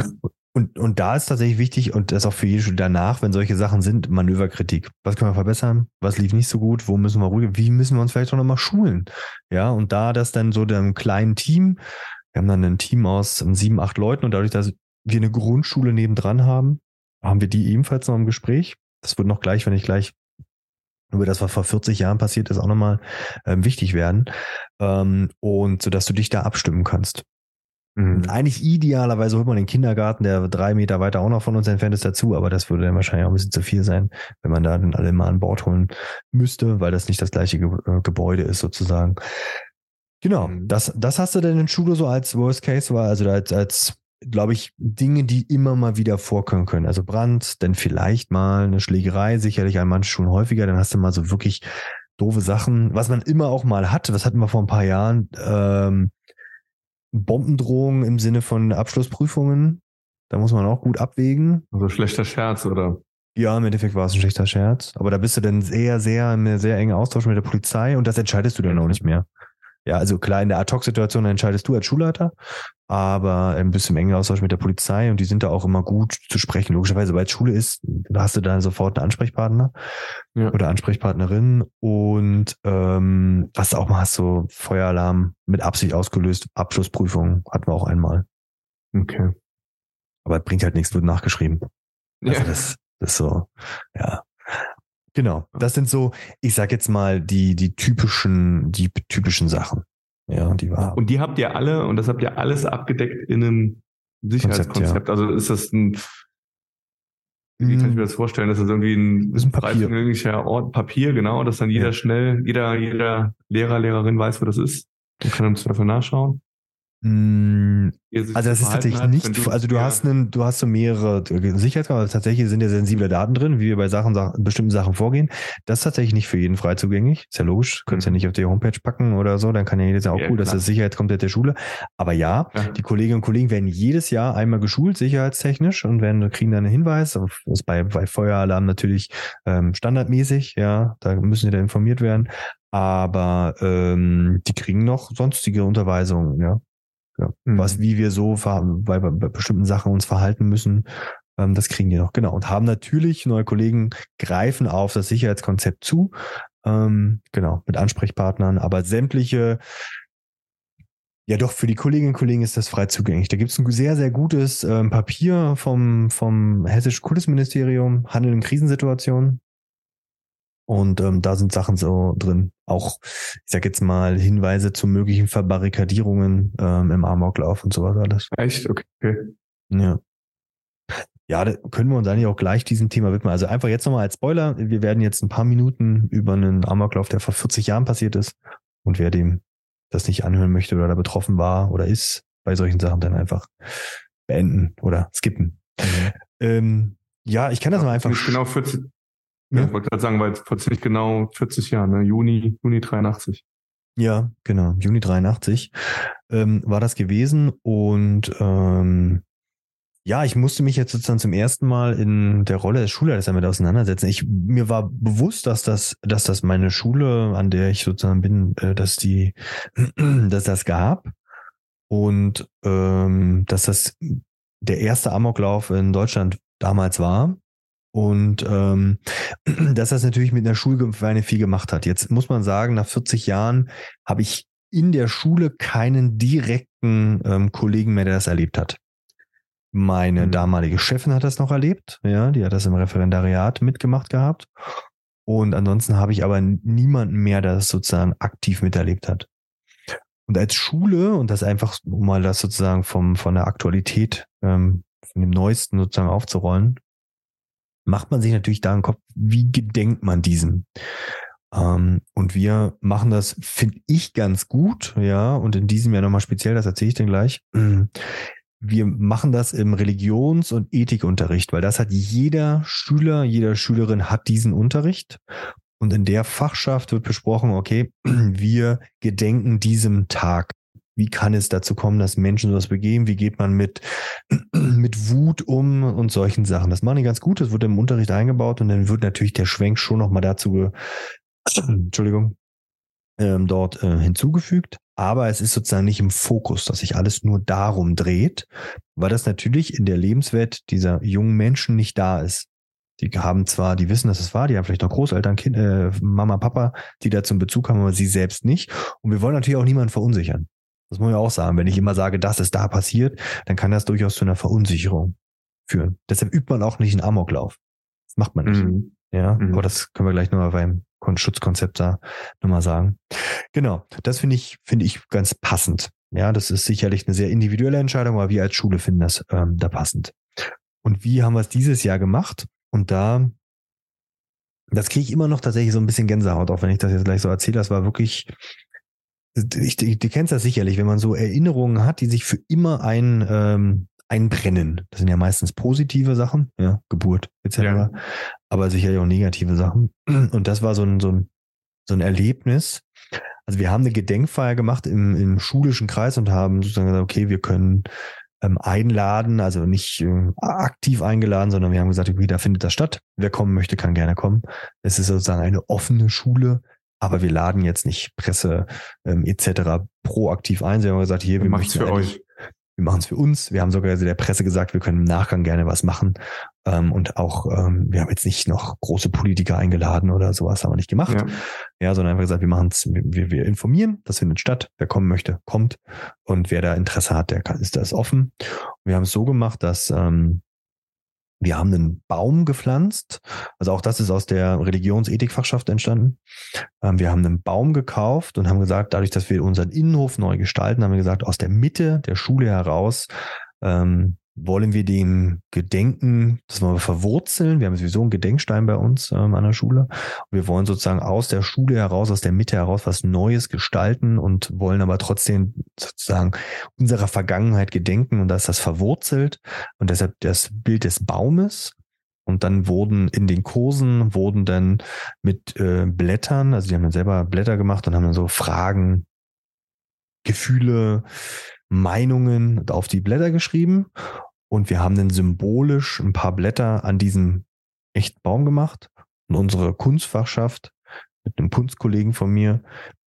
Und, und da ist tatsächlich wichtig, und das auch für jede Schule danach, wenn solche Sachen sind, Manöverkritik. Was können wir verbessern? Was lief nicht so gut? Wo müssen wir ruhig? Wie müssen wir uns vielleicht auch nochmal schulen? Ja, und da das dann so dem kleinen Team, wir haben dann ein Team aus sieben, acht Leuten und dadurch, dass wir eine Grundschule nebendran haben, haben wir die ebenfalls noch im Gespräch. Das wird noch gleich, wenn ich gleich über das, was vor 40 Jahren passiert ist, auch nochmal ähm, wichtig werden. Ähm, und so dass du dich da abstimmen kannst. Mhm. Eigentlich idealerweise holt man den Kindergarten, der drei Meter weiter auch noch von uns entfernt ist, dazu, aber das würde dann wahrscheinlich auch ein bisschen zu viel sein, wenn man da dann alle mal an Bord holen müsste, weil das nicht das gleiche Ge äh, Gebäude ist sozusagen. Genau, mhm. das, das hast du denn in Schule so als Worst Case, war also als, als glaube ich, Dinge, die immer mal wieder vorkommen können. Also Brand, dann vielleicht mal eine Schlägerei, sicherlich an manchen Schulen häufiger, dann hast du mal so wirklich doofe Sachen, was man immer auch mal hat, was hatten wir vor ein paar Jahren, ähm, Bombendrohungen im Sinne von Abschlussprüfungen, da muss man auch gut abwägen. Also schlechter Scherz, oder? Ja, im Endeffekt war es ein schlechter Scherz. Aber da bist du dann sehr, sehr, in sehr engen Austausch mit der Polizei und das entscheidest du dann auch nicht mehr. Ja, also klar, in der Ad-Hoc-Situation entscheidest du als Schulleiter, aber ein bisschen im engen Austausch mit der Polizei und die sind da auch immer gut zu sprechen. Logischerweise, weil es Schule ist, da hast du dann sofort einen Ansprechpartner ja. oder Ansprechpartnerin und ähm, was du auch mal hast, so Feueralarm mit Absicht ausgelöst, Abschlussprüfung hatten wir auch einmal. Okay. Aber bringt halt nichts, wird nachgeschrieben. Also ja. das, das ist so, ja. Genau. Das sind so, ich sag jetzt mal, die, die typischen, die typischen Sachen. Ja, die war. Und die habt ihr alle, und das habt ihr alles abgedeckt in einem Sicherheitskonzept. Ja. Also ist das ein, wie kann ich mir das vorstellen? Das ist irgendwie ein, ist ein Papier. Ort, Papier, genau, dass dann jeder ja. schnell, jeder, jeder Lehrer, Lehrerin weiß, wo das ist und kann im Zweifel nachschauen. Mm, also das ist tatsächlich nicht, also du hast einen, du hast so mehrere Sicherheitsgrade, tatsächlich sind ja sensible Daten drin, wie wir bei Sachen, bestimmten Sachen vorgehen. Das ist tatsächlich nicht für jeden frei zugänglich. Ist ja logisch, könntest mhm. ja nicht auf die Homepage packen oder so, dann kann ja jeder sagen, auch ja, cool, klar. das ist Sicherheitskonzept der Schule. Aber ja, ja, die Kolleginnen und Kollegen werden jedes Jahr einmal geschult, sicherheitstechnisch, und werden, kriegen dann einen Hinweis. Das ist bei, bei Feueralarm natürlich ähm, standardmäßig, ja, da müssen sie dann informiert werden. Aber ähm, die kriegen noch sonstige Unterweisungen, ja. Ja. Mhm. Was, wie wir so bei, bei, bei bestimmten Sachen uns verhalten müssen, ähm, das kriegen die noch. Genau. Und haben natürlich, neue Kollegen greifen auf das Sicherheitskonzept zu. Ähm, genau, mit Ansprechpartnern, aber sämtliche ja, doch, für die Kolleginnen und Kollegen ist das frei zugänglich. Da gibt es ein sehr, sehr gutes ähm, Papier vom, vom Hessischen Kultusministerium, Handel in Krisensituationen. Und ähm, da sind Sachen so drin. Auch, ich sag jetzt mal, Hinweise zu möglichen Verbarrikadierungen ähm, im Amoklauf und sowas alles. Echt? Okay. Ja. Ja, da können wir uns eigentlich auch gleich diesem Thema widmen. Also einfach jetzt nochmal als Spoiler. Wir werden jetzt ein paar Minuten über einen Amoklauf, der vor 40 Jahren passiert ist. Und wer dem das nicht anhören möchte oder da betroffen war oder ist, bei solchen Sachen dann einfach beenden oder skippen. Mhm. Ähm, ja, ich kann das mal einfach. Genau 40, ja, ich wollte gerade sagen, weil vor ziemlich genau 40 Jahren, ne? Juni, Juni 83. Ja, genau, Juni 83 ähm, war das gewesen und ähm, ja, ich musste mich jetzt sozusagen zum ersten Mal in der Rolle des Schulleiters damit auseinandersetzen. Ich, mir war bewusst, dass das, dass das meine Schule, an der ich sozusagen bin, äh, dass die, (clears throat) dass das gab und ähm, dass das der erste Amoklauf in Deutschland damals war. Und ähm, (clears throat) dass das natürlich mit einer Schulgemeinde viel gemacht hat. Jetzt muss man sagen, nach 40 Jahren habe ich in der Schule keinen direkten ähm, Kollegen mehr, der das erlebt hat. Meine mhm. damalige Chefin hat das noch erlebt, ja, die hat das im Referendariat mitgemacht gehabt. Und ansonsten habe ich aber niemanden mehr, der das sozusagen aktiv miterlebt hat. Und als Schule, und das einfach, um mal das sozusagen vom, von der Aktualität, ähm, von dem Neuesten sozusagen aufzurollen, macht man sich natürlich da einen Kopf, wie gedenkt man diesem? Ähm, und wir machen das, finde ich, ganz gut, ja, und in diesem Jahr nochmal speziell, das erzähle ich dann gleich. (clears throat) Wir machen das im Religions- und Ethikunterricht, weil das hat jeder Schüler, jeder Schülerin hat diesen Unterricht. Und in der Fachschaft wird besprochen, okay, (clears throat) wir gedenken diesem Tag. Wie kann es dazu kommen, dass Menschen sowas begehen? Wie geht man mit, (clears throat) mit Wut um und solchen Sachen? Das machen die ganz gut, das wird im Unterricht eingebaut und dann wird natürlich der Schwenk schon nochmal dazu, (clears throat) Entschuldigung, ähm, dort äh, hinzugefügt. Aber es ist sozusagen nicht im Fokus, dass sich alles nur darum dreht, weil das natürlich in der Lebenswelt dieser jungen Menschen nicht da ist. Die haben zwar, die wissen, dass es war, die haben vielleicht noch Großeltern, kind, äh, Mama, Papa, die da zum Bezug haben, aber sie selbst nicht. Und wir wollen natürlich auch niemanden verunsichern. Das muss ich auch sagen. Wenn ich immer sage, das ist da passiert, dann kann das durchaus zu einer Verunsicherung führen. Deshalb übt man auch nicht einen Amoklauf. Das macht man nicht. Mhm. Ja, mhm. aber das können wir gleich nochmal beim Schutzkonzept da nochmal sagen. Genau, das finde ich, finde ich ganz passend. Ja, das ist sicherlich eine sehr individuelle Entscheidung, aber wir als Schule finden das ähm, da passend. Und wie haben wir es dieses Jahr gemacht? Und da, das kriege ich immer noch tatsächlich so ein bisschen Gänsehaut, auch wenn ich das jetzt gleich so erzähle. Das war wirklich ich, du, du kennst das sicherlich, wenn man so Erinnerungen hat, die sich für immer ein, ähm, einbrennen. Das sind ja meistens positive Sachen, ja, Geburt etc. Ja. Aber sicherlich auch negative Sachen. Und das war so ein, so ein, so ein Erlebnis. Also wir haben eine Gedenkfeier gemacht im, im schulischen Kreis und haben sozusagen gesagt, okay, wir können ähm, einladen, also nicht äh, aktiv eingeladen, sondern wir haben gesagt, okay, da findet das statt. Wer kommen möchte, kann gerne kommen. Es ist sozusagen eine offene Schule aber wir laden jetzt nicht Presse ähm, etc. proaktiv ein. Sie haben gesagt, hier, wir, machen es für euch. Wir machen es für uns. Wir haben sogar der Presse gesagt, wir können im Nachgang gerne was machen. Ähm, und auch, ähm, wir haben jetzt nicht noch große Politiker eingeladen oder sowas, haben wir nicht gemacht. Ja, ja sondern einfach gesagt, wir machen es, wir, wir informieren, das findet statt. Wer kommen möchte, kommt. Und wer da Interesse hat, der kann, ist das offen. Und wir haben es so gemacht, dass ähm, wir haben einen Baum gepflanzt. Also auch das ist aus der Religionsethikfachschaft entstanden. Ähm, wir haben einen Baum gekauft und haben gesagt, dadurch, dass wir unseren Innenhof neu gestalten, haben wir gesagt, aus der Mitte der Schule heraus ähm, wollen wir dem Gedenken, das wollen wir verwurzeln. Wir haben sowieso einen Gedenkstein bei uns ähm, an der Schule. Und wir wollen sozusagen aus der Schule heraus, aus der Mitte heraus was Neues gestalten und wollen aber trotzdem sozusagen unserer Vergangenheit gedenken und da ist das verwurzelt und deshalb das Bild des Baumes. Und dann wurden in den Kursen wurden dann mit äh, Blättern, also die haben dann selber Blätter gemacht und haben dann so Fragen, Gefühle, Meinungen auf die Blätter geschrieben und wir haben dann symbolisch ein paar Blätter an diesem echten Baum gemacht. Und unsere Kunstfachschaft mit einem Kunstkollegen von mir,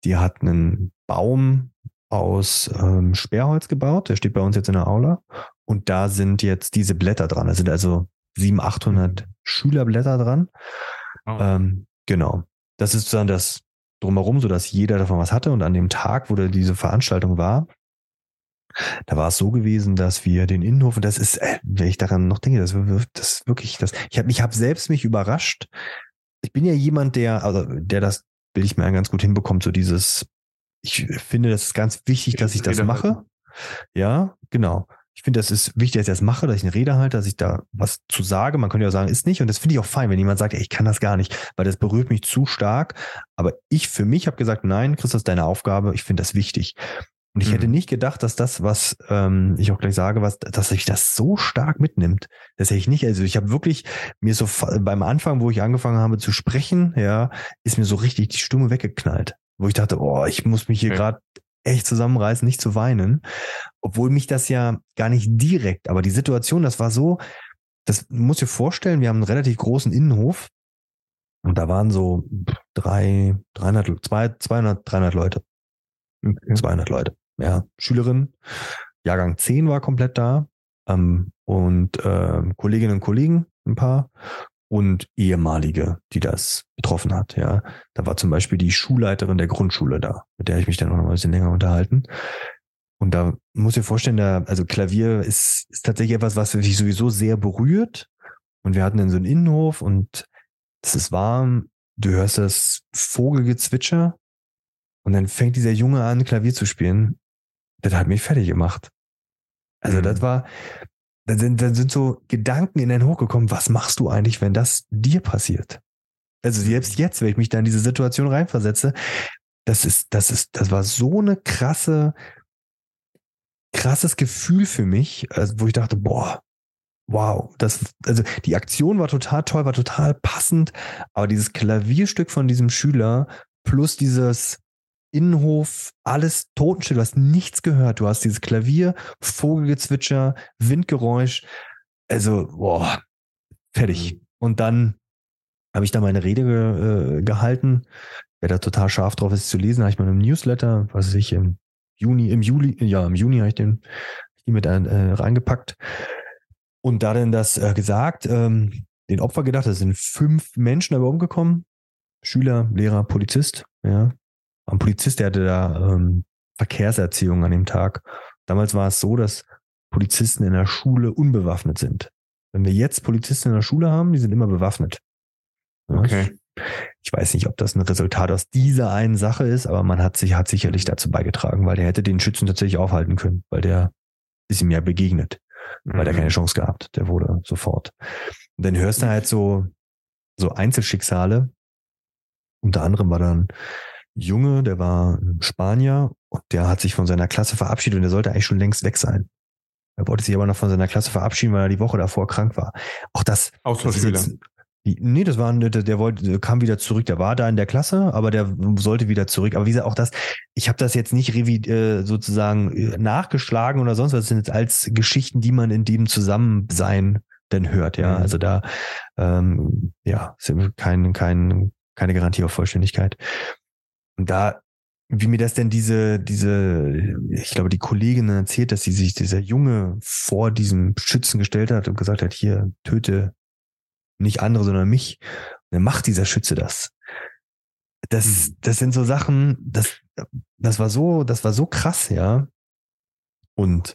die hat einen Baum aus ähm, Sperrholz gebaut. Der steht bei uns jetzt in der Aula. Und da sind jetzt diese Blätter dran. Da sind also 700, 800 Schülerblätter dran. Oh. Ähm, genau. Das ist dann das drumherum, so dass jeder davon was hatte. Und an dem Tag, wo da diese Veranstaltung war, da war es so gewesen, dass wir den Innenhof, und das ist, äh, wenn ich daran noch denke, das, das ist wirklich, das, ich habe ich hab selbst mich überrascht. Ich bin ja jemand, der, also der das, will ich mir ganz gut hinbekommt, so dieses, ich finde, das ist ganz wichtig, dass ich das mache. Ja, genau. Ich finde, das ist wichtig, dass ich das mache, dass ich eine Rede halte, dass ich da was zu sage. Man könnte ja sagen, ist nicht. Und das finde ich auch fein, wenn jemand sagt, ey, ich kann das gar nicht, weil das berührt mich zu stark. Aber ich für mich habe gesagt, nein, Chris, das ist deine Aufgabe. Ich finde das wichtig. Und ich mhm. hätte nicht gedacht, dass das, was ähm, ich auch gleich sage, was, dass sich das so stark mitnimmt. Das hätte ich nicht. Also ich habe wirklich mir so beim Anfang, wo ich angefangen habe zu sprechen, ja, ist mir so richtig die Stimme weggeknallt. Wo ich dachte, oh, ich muss mich hier okay. gerade echt zusammenreißen, nicht zu weinen. Obwohl mich das ja gar nicht direkt, aber die Situation, das war so, das muss dir vorstellen, wir haben einen relativ großen Innenhof und da waren so drei, 300, zwei, 200, 300 Leute. Okay. 200 Leute ja, Schülerin. Jahrgang 10 war komplett da. Ähm, und äh, Kolleginnen und Kollegen, ein paar. Und ehemalige, die das betroffen hat. Ja, da war zum Beispiel die Schulleiterin der Grundschule da, mit der ich mich dann auch noch ein bisschen länger unterhalten. Und da muss ich vorstellen, da, also Klavier ist, ist tatsächlich etwas, was mich sowieso sehr berührt. Und wir hatten dann so einen Innenhof und es ist warm. Du hörst das Vogelgezwitscher. Und dann fängt dieser Junge an, Klavier zu spielen das hat mich fertig gemacht. Also mhm. das war, da sind, da sind so Gedanken in den hochgekommen, was machst du eigentlich, wenn das dir passiert? Also selbst jetzt, wenn ich mich da in diese Situation reinversetze, das ist, das ist, das war so eine krasse, krasses Gefühl für mich, also wo ich dachte, boah, wow, das, also die Aktion war total toll, war total passend, aber dieses Klavierstück von diesem Schüler plus dieses, Innenhof, alles totenstill, du hast nichts gehört. Du hast dieses Klavier, Vogelgezwitscher, Windgeräusch. Also, boah, fertig. Mhm. Und dann habe ich da meine Rede ge, äh, gehalten. Wer da total scharf drauf ist zu lesen, habe ich mal im Newsletter, was ich im Juni, im Juli, ja, im Juni habe ich den die mit äh, reingepackt. Und da denn das äh, gesagt, ähm, den Opfer gedacht, es sind fünf Menschen dabei umgekommen. Schüler, Lehrer, Polizist, ja. Ein Polizist, der hatte da ähm, Verkehrserziehung an dem Tag. Damals war es so, dass Polizisten in der Schule unbewaffnet sind. Wenn wir jetzt Polizisten in der Schule haben, die sind immer bewaffnet. Okay. Ich weiß nicht, ob das ein Resultat aus dieser einen Sache ist, aber man hat sich, hat sicherlich dazu beigetragen, weil der hätte den Schützen tatsächlich aufhalten können, weil der ist ihm ja begegnet, mhm. weil der keine Chance gehabt. Der wurde sofort. Und dann hörst du halt so, so Einzelschicksale. Unter anderem war dann Junge, der war Spanier und der hat sich von seiner Klasse verabschiedet und der sollte eigentlich schon längst weg sein. Er wollte sich aber noch von seiner Klasse verabschieden, weil er die Woche davor krank war. Auch das. Austauschschüler. Nee, das war, der, der wollte, der kam wieder zurück, der war da in der Klasse, aber der sollte wieder zurück. Aber wie gesagt, auch das, ich habe das jetzt nicht revi äh, sozusagen äh, nachgeschlagen oder sonst was, das sind jetzt als Geschichten, die man in dem Zusammensein denn hört, ja. Mhm. Also da, ähm, ja, kein, kein, keine Garantie auf Vollständigkeit. Und da, wie mir das denn diese, diese, ich glaube, die Kollegin erzählt, dass sie sich dieser Junge vor diesem Schützen gestellt hat und gesagt hat, hier, töte nicht andere, sondern mich. Und dann macht dieser Schütze das. Das, mhm. das sind so Sachen, das, das war so, das war so krass, ja. Und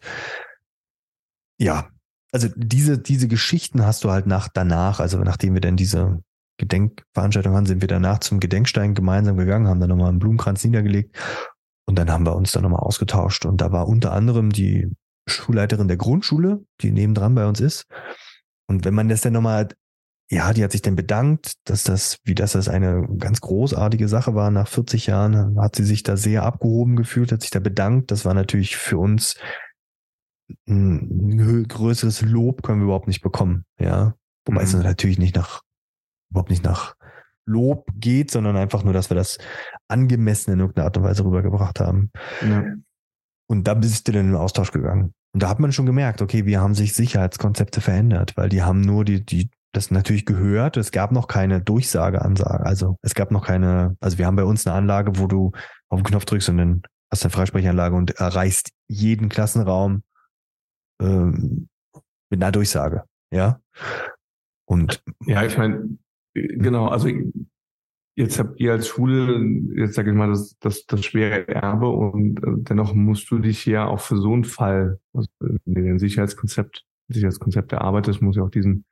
ja, also diese, diese Geschichten hast du halt nach danach, also nachdem wir dann diese Gedenkveranstaltung hatten, sind wir danach zum Gedenkstein gemeinsam gegangen, haben dann nochmal einen Blumenkranz niedergelegt und dann haben wir uns dann nochmal ausgetauscht. Und da war unter anderem die Schulleiterin der Grundschule, die nebendran bei uns ist. Und wenn man das dann nochmal ja, die hat sich dann bedankt, dass das, wie das das eine ganz großartige Sache war. Nach 40 Jahren hat sie sich da sehr abgehoben gefühlt, hat sich da bedankt. Das war natürlich für uns ein größeres Lob können wir überhaupt nicht bekommen, ja. Wobei mhm. es natürlich nicht nach, überhaupt nicht nach Lob geht, sondern einfach nur, dass wir das angemessen in irgendeiner Art und Weise rübergebracht haben. Ja. Und da bist du dann in den Austausch gegangen. Und da hat man schon gemerkt, okay, wir haben sich Sicherheitskonzepte verändert, weil die haben nur die, die das natürlich gehört. Es gab noch keine Durchsageansage. Also es gab noch keine, also wir haben bei uns eine Anlage, wo du auf den Knopf drückst und dann hast du eine Freisprechanlage und erreichst jeden Klassenraum ähm, mit einer Durchsage. Ja. Und ja, ich meine, genau, also jetzt habt ihr als Schule, jetzt sage ich mal, das, das, das schwere Erbe und äh, dennoch musst du dich ja auch für so einen Fall, also ein Sicherheitskonzept, Sicherheitskonzept erarbeitest, muss ja auch diesen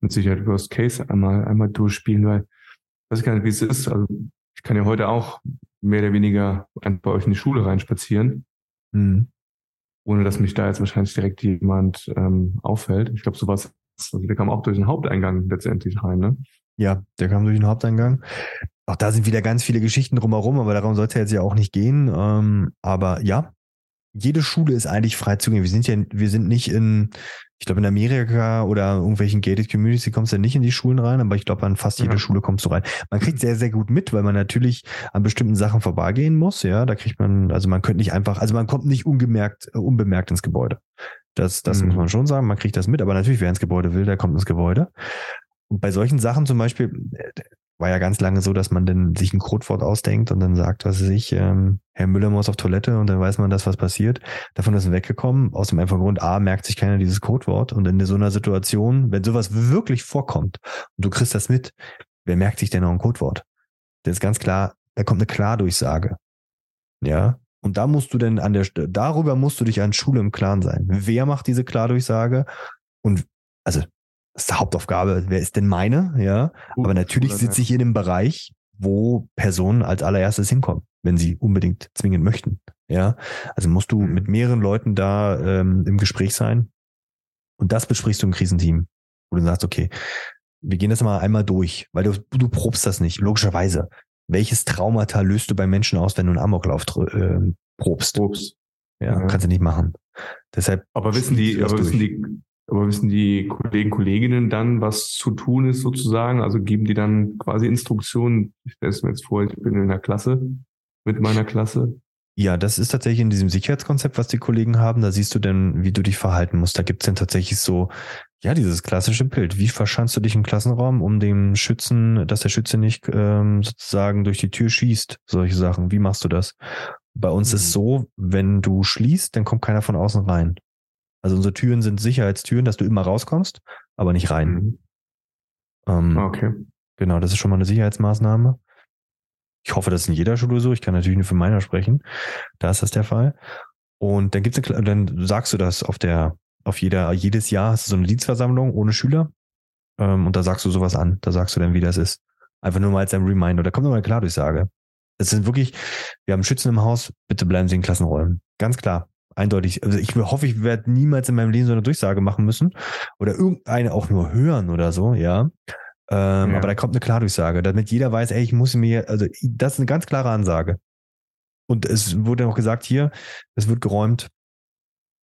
mit Sicherheit Worst Case einmal, einmal durchspielen, weil ich weiß gar nicht, wie es ist. Also ich kann ja heute auch mehr oder weniger bei euch in die Schule reinspazieren, mhm. ohne dass mich da jetzt wahrscheinlich direkt jemand ähm, auffällt. Ich glaube, sowas, also der kam auch durch den Haupteingang letztendlich rein, ne? Ja, der kam durch den Haupteingang. Auch da sind wieder ganz viele Geschichten drumherum, aber darum soll es ja jetzt ja auch nicht gehen. Ähm, aber ja, jede Schule ist eigentlich frei zugänglich. Wir sind ja, wir sind nicht in, ich glaube, in Amerika oder irgendwelchen gated Communities kommst du ja nicht in die Schulen rein, aber ich glaube, an fast jede ja. Schule kommst du rein. Man kriegt sehr, sehr gut mit, weil man natürlich an bestimmten Sachen vorbeigehen muss. Ja, da kriegt man, also man könnte nicht einfach, also man kommt nicht ungemerkt, äh, unbemerkt ins Gebäude. Das, das mhm. muss man schon sagen. Man kriegt das mit, aber natürlich, wer ins Gebäude will, der kommt ins Gebäude. Und bei solchen Sachen zum Beispiel, äh, war ja ganz lange so, dass man dann sich ein Codewort ausdenkt und dann sagt, was weiß ich, ähm, Herr Müller muss auf Toilette und dann weiß man das, was passiert. Davon ist weggekommen, aus dem einfachen Grund, A, merkt sich keiner dieses Codewort und in so einer Situation, wenn sowas wirklich vorkommt und du kriegst das mit, wer merkt sich denn noch ein Codewort? Das ist ganz klar, da kommt eine Klardurchsage. Ja, und da musst du denn an der, darüber musst du dich an Schule im Klaren sein. Wer macht diese Klardurchsage? Und, also, das ist die Hauptaufgabe, wer ist denn meine? Ja. Gut, Aber natürlich sitze ich in einem Bereich, wo Personen als allererstes hinkommen, wenn sie unbedingt zwingend möchten. Ja. Also musst du mhm. mit mehreren Leuten da ähm, im Gespräch sein. Und das besprichst du im Krisenteam, wo du sagst, okay, wir gehen das mal einmal durch, weil du, du probst das nicht, logischerweise. Welches Traumata löst du bei Menschen aus, wenn du einen Amoklauf äh, probst? Probst. Ja, ja, kannst du nicht machen. Deshalb. Aber wissen die, aber wissen die, aber wissen die Kollegen, Kolleginnen dann, was zu tun ist sozusagen? Also geben die dann quasi Instruktionen? Ich stelle es mir jetzt vor, ich bin in der Klasse mit meiner Klasse? Ja, das ist tatsächlich in diesem Sicherheitskonzept, was die Kollegen haben. Da siehst du denn, wie du dich verhalten musst. Da gibt's dann tatsächlich so, ja, dieses klassische Bild. Wie verschanzt du dich im Klassenraum, um dem Schützen, dass der Schütze nicht ähm, sozusagen durch die Tür schießt? Solche Sachen. Wie machst du das? Bei uns mhm. ist so, wenn du schließt, dann kommt keiner von außen rein. Also unsere Türen sind Sicherheitstüren, dass du immer rauskommst, aber nicht rein. Mhm. Ähm, okay. Genau, das ist schon mal eine Sicherheitsmaßnahme. Ich hoffe, das ist in jeder Schule so. Ich kann natürlich nur für meiner sprechen. Da ist das der Fall. Und dann gibt's eine, dann sagst du das auf der, auf jeder, jedes Jahr hast du so eine Dienstversammlung ohne Schüler. Ähm, und da sagst du sowas an. Da sagst du dann, wie das ist. Einfach nur mal als ein Reminder. Da kommt nochmal eine Klardurchsage. Es sind wirklich, wir haben Schützen im Haus, bitte bleiben Sie in Klassenräumen. Ganz klar. Eindeutig. Also ich hoffe, ich werde niemals in meinem Leben so eine Durchsage machen müssen. Oder irgendeine auch nur hören oder so, ja. Ähm, ja. Aber da kommt eine Klardurchsage, damit jeder weiß, ey, ich muss mir, also das ist eine ganz klare Ansage. Und es wurde auch gesagt hier, es wird geräumt,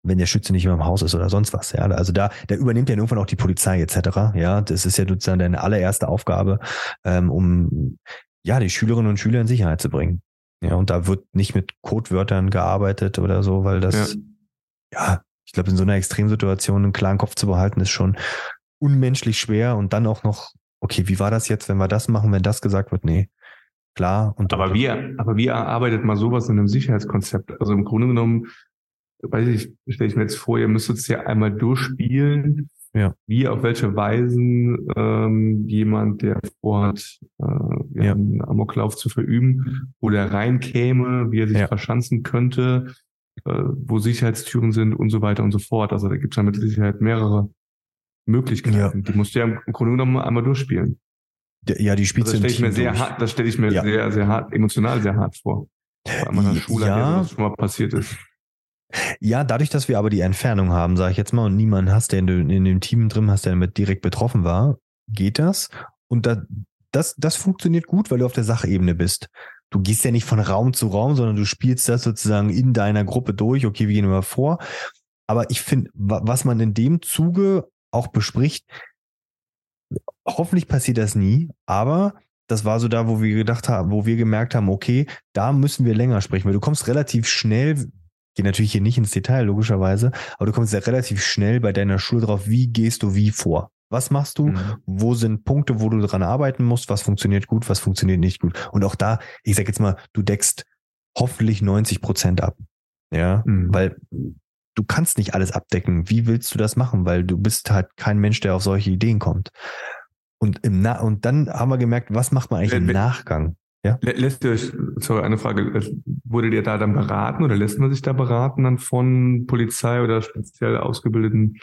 wenn der Schütze nicht mehr im Haus ist oder sonst was. Ja, also da, da übernimmt ja irgendwann auch die Polizei etc. Ja, das ist ja sozusagen deine allererste Aufgabe, ähm, um ja die Schülerinnen und Schüler in Sicherheit zu bringen. Ja, und da wird nicht mit Codewörtern gearbeitet oder so, weil das, ja, ja ich glaube, in so einer Extremsituation einen klaren Kopf zu behalten, ist schon unmenschlich schwer und dann auch noch okay, wie war das jetzt, wenn wir das machen, wenn das gesagt wird? Nee, klar. Und aber wie, aber wie erarbeitet mal sowas in einem Sicherheitskonzept? Also im Grunde genommen, weiß ich, stelle ich mir jetzt vor, ihr müsstet es ja einmal durchspielen. Ja. Wie, auf welche Weisen ähm, jemand, der vorhat, äh, ja. einen Amoklauf zu verüben, wo der reinkäme, wie er sich ja. verschanzen könnte, äh, wo Sicherheitstüren sind und so weiter und so fort. Also da gibt es ja mit Sicherheit mehrere Möglichkeiten. Ja. Die musst du ja im Grunde genommen einmal durchspielen. Ja, die spielst also das stelle ich mir sehr hart, das stelle ich mir ja. sehr, sehr hart, emotional sehr hart vor. Vor allem an der Schule, ja. was schon mal passiert ist. Ja, dadurch, dass wir aber die Entfernung haben, sage ich jetzt mal, und niemanden hast, der in, in dem Team drin hast, der damit direkt betroffen war, geht das. Und da, das, das funktioniert gut, weil du auf der Sachebene bist. Du gehst ja nicht von Raum zu Raum, sondern du spielst das sozusagen in deiner Gruppe durch. Okay, wir gehen mal vor. Aber ich finde, was man in dem Zuge auch bespricht. Hoffentlich passiert das nie, aber das war so da, wo wir gedacht haben, wo wir gemerkt haben, okay, da müssen wir länger sprechen, weil du kommst relativ schnell, geh natürlich hier nicht ins Detail, logischerweise, aber du kommst ja relativ schnell bei deiner Schule drauf, wie gehst du wie vor? Was machst du? Mhm. Wo sind Punkte, wo du dran arbeiten musst? Was funktioniert gut? Was funktioniert nicht gut? Und auch da, ich sag jetzt mal, du deckst hoffentlich 90 Prozent ab. Ja, mhm. weil du kannst nicht alles abdecken. Wie willst du das machen? Weil du bist halt kein Mensch, der auf solche Ideen kommt. Und im Na und dann haben wir gemerkt, was macht man eigentlich im Nachgang? Ja? Lässt ihr euch, sorry, eine Frage, wurde dir da dann beraten oder lässt man sich da beraten dann von Polizei oder speziell ausgebildeten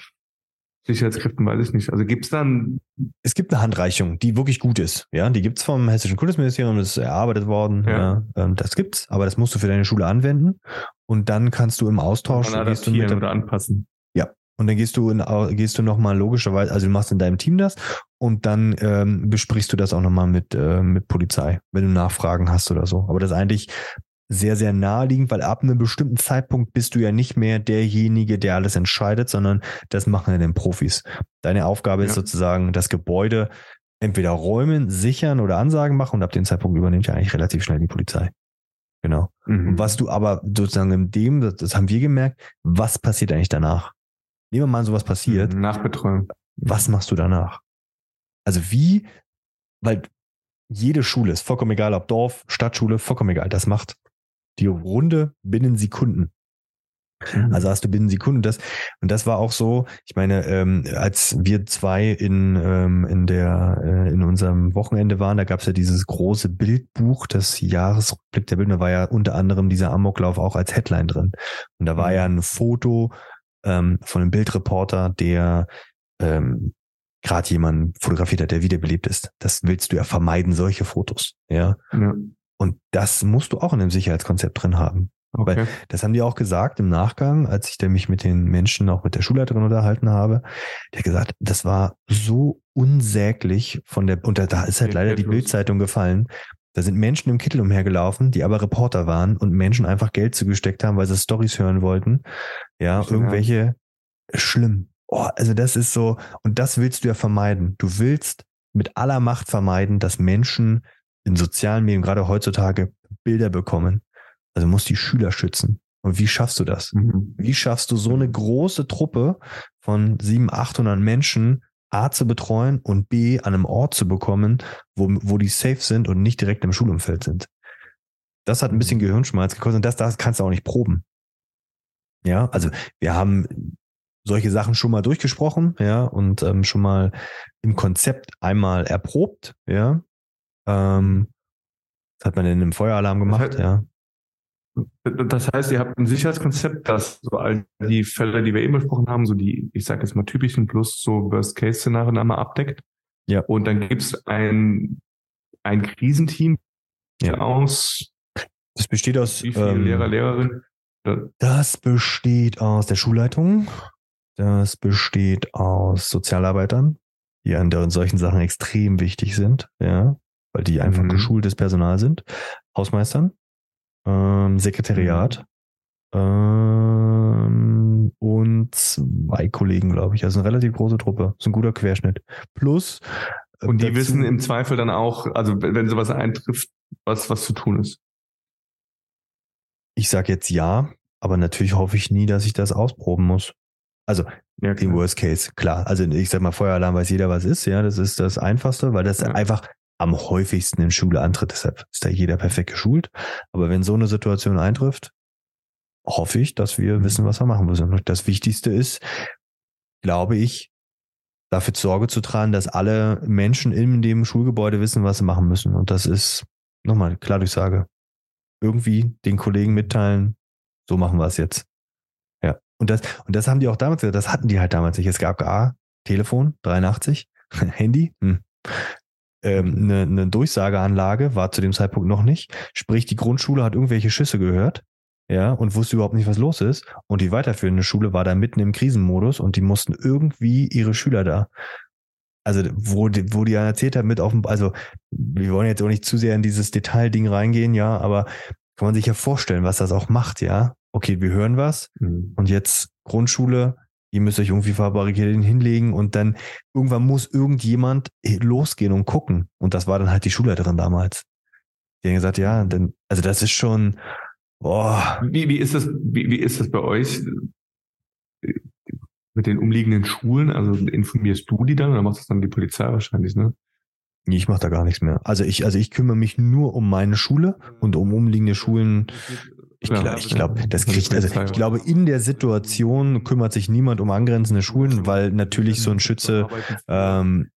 Sicherheitskräften weiß ich nicht. Also gibt es dann. Es gibt eine Handreichung, die wirklich gut ist. Ja, die gibt's vom Hessischen Kultusministerium, das ist erarbeitet worden. Ja. ja ähm, das gibt's, aber das musst du für deine Schule anwenden. Und dann kannst du im Austausch gehst du mit oder anpassen. Ja. Und dann gehst du in, gehst du nochmal logischerweise, also du machst in deinem Team das und dann ähm, besprichst du das auch nochmal mit, äh, mit Polizei, wenn du Nachfragen hast oder so. Aber das ist eigentlich sehr, sehr naheliegend, weil ab einem bestimmten Zeitpunkt bist du ja nicht mehr derjenige, der alles entscheidet, sondern das machen ja den Profis. Deine Aufgabe ja. ist sozusagen, das Gebäude entweder räumen, sichern oder Ansagen machen und ab dem Zeitpunkt übernimmt ja eigentlich relativ schnell die Polizei. Genau. Mhm. was du aber sozusagen in dem, das, das, haben wir gemerkt, was passiert eigentlich danach? Nehmen wir mal an, sowas passiert. Mhm, Nachbetreuung. Was machst du danach? Also wie, weil jede Schule ist vollkommen egal, ob Dorf, Stadtschule, vollkommen egal, das macht die Runde binnen Sekunden. Mhm. Also hast du binnen Sekunden das. Und das war auch so, ich meine, ähm, als wir zwei in, ähm, in der, äh, in unserem Wochenende waren, da gab es ja dieses große Bildbuch, das Jahresrückblick der Bilder, war ja unter anderem dieser Amoklauf auch als Headline drin. Und da war mhm. ja ein Foto ähm, von einem Bildreporter, der ähm, gerade jemanden fotografiert hat, der wiederbelebt ist. Das willst du ja vermeiden, solche Fotos. Ja. ja. Und das musst du auch in dem Sicherheitskonzept drin haben. Okay. Weil das haben die auch gesagt im Nachgang, als ich mich mit den Menschen, auch mit der Schulleiterin unterhalten habe. Der hat gesagt, das war so unsäglich von der, und da ist halt leider die Bildzeitung gefallen. Da sind Menschen im Kittel umhergelaufen, die aber Reporter waren und Menschen einfach Geld zugesteckt haben, weil sie Stories hören wollten. Ja, irgendwelche schlimm. Oh, also das ist so, und das willst du ja vermeiden. Du willst mit aller Macht vermeiden, dass Menschen in sozialen Medien, gerade heutzutage, Bilder bekommen. Also muss die Schüler schützen. Und wie schaffst du das? Mhm. Wie schaffst du so eine große Truppe von 700, 800 Menschen A zu betreuen und B an einem Ort zu bekommen, wo, wo die safe sind und nicht direkt im Schulumfeld sind? Das hat ein bisschen mhm. Gehirnschmalz gekostet und das, das kannst du auch nicht proben. Ja, also wir haben solche Sachen schon mal durchgesprochen, ja, und ähm, schon mal im Konzept einmal erprobt, ja. Ähm, das hat man in einem Feueralarm gemacht, das heißt, ja. Das heißt, ihr habt ein Sicherheitskonzept, das so all die Fälle, die wir eben besprochen haben, so die, ich sage jetzt mal typischen plus so Worst-Case-Szenarien einmal abdeckt. Ja. Und dann gibt es ein, ein Krisenteam ja. aus. Das besteht aus wie viele ähm, Lehrer, Lehrerinnen? Das besteht aus der Schulleitung, das besteht aus Sozialarbeitern, die an solchen Sachen extrem wichtig sind, ja, weil die einfach mhm. geschultes Personal sind, Hausmeistern, ähm, Sekretariat mhm. ähm, und zwei Kollegen, glaube ich. Also eine relativ große Truppe. Das ist ein guter Querschnitt. Plus. Äh, und die dazu, wissen im Zweifel dann auch, also wenn sowas eintrifft, was, was zu tun ist. Ich sage jetzt ja, aber natürlich hoffe ich nie, dass ich das ausproben muss. Also ja, im Worst Case, klar. Also ich sag mal, Feueralarm weiß jeder, was ist, ja, das ist das Einfachste, weil das ja. einfach am häufigsten in Schule antritt. Deshalb ist da jeder perfekt geschult. Aber wenn so eine Situation eintrifft, hoffe ich, dass wir mhm. wissen, was wir machen müssen. Und das Wichtigste ist, glaube ich, dafür Sorge zu tragen, dass alle Menschen in dem Schulgebäude wissen, was sie machen müssen. Und das ist, nochmal, klar Durchsage. Irgendwie den Kollegen mitteilen, so machen wir es jetzt. Und das, und das haben die auch damals gesagt, das hatten die halt damals nicht. Es gab A, Telefon, 83, (laughs) Handy, hm. ähm, eine, eine Durchsageanlage war zu dem Zeitpunkt noch nicht. Sprich, die Grundschule hat irgendwelche Schüsse gehört, ja, und wusste überhaupt nicht, was los ist. Und die weiterführende Schule war da mitten im Krisenmodus und die mussten irgendwie ihre Schüler da also wo, wo die ja erzählt hat mit auf dem, also wir wollen jetzt auch nicht zu sehr in dieses Detailding reingehen, ja, aber kann man sich ja vorstellen, was das auch macht, ja. Okay, wir hören was mhm. und jetzt Grundschule, ihr müsst euch irgendwie verbarrikadieren hinlegen und dann irgendwann muss irgendjemand losgehen und gucken. Und das war dann halt die Schulleiterin damals. Die hat gesagt, ja, dann, also das ist schon, boah. Wie, wie ist das, wie, wie ist das bei euch mit den umliegenden Schulen? Also informierst du die dann oder machst das dann die Polizei wahrscheinlich, ne? Nee, ich mache da gar nichts mehr. Also ich, also ich kümmere mich nur um meine Schule und um umliegende Schulen. Ich, ja, glaub, ich glaube, das kriegt, also ich glaube, in der Situation kümmert sich niemand um angrenzende Schulen, weil natürlich so ein Schütze ähm,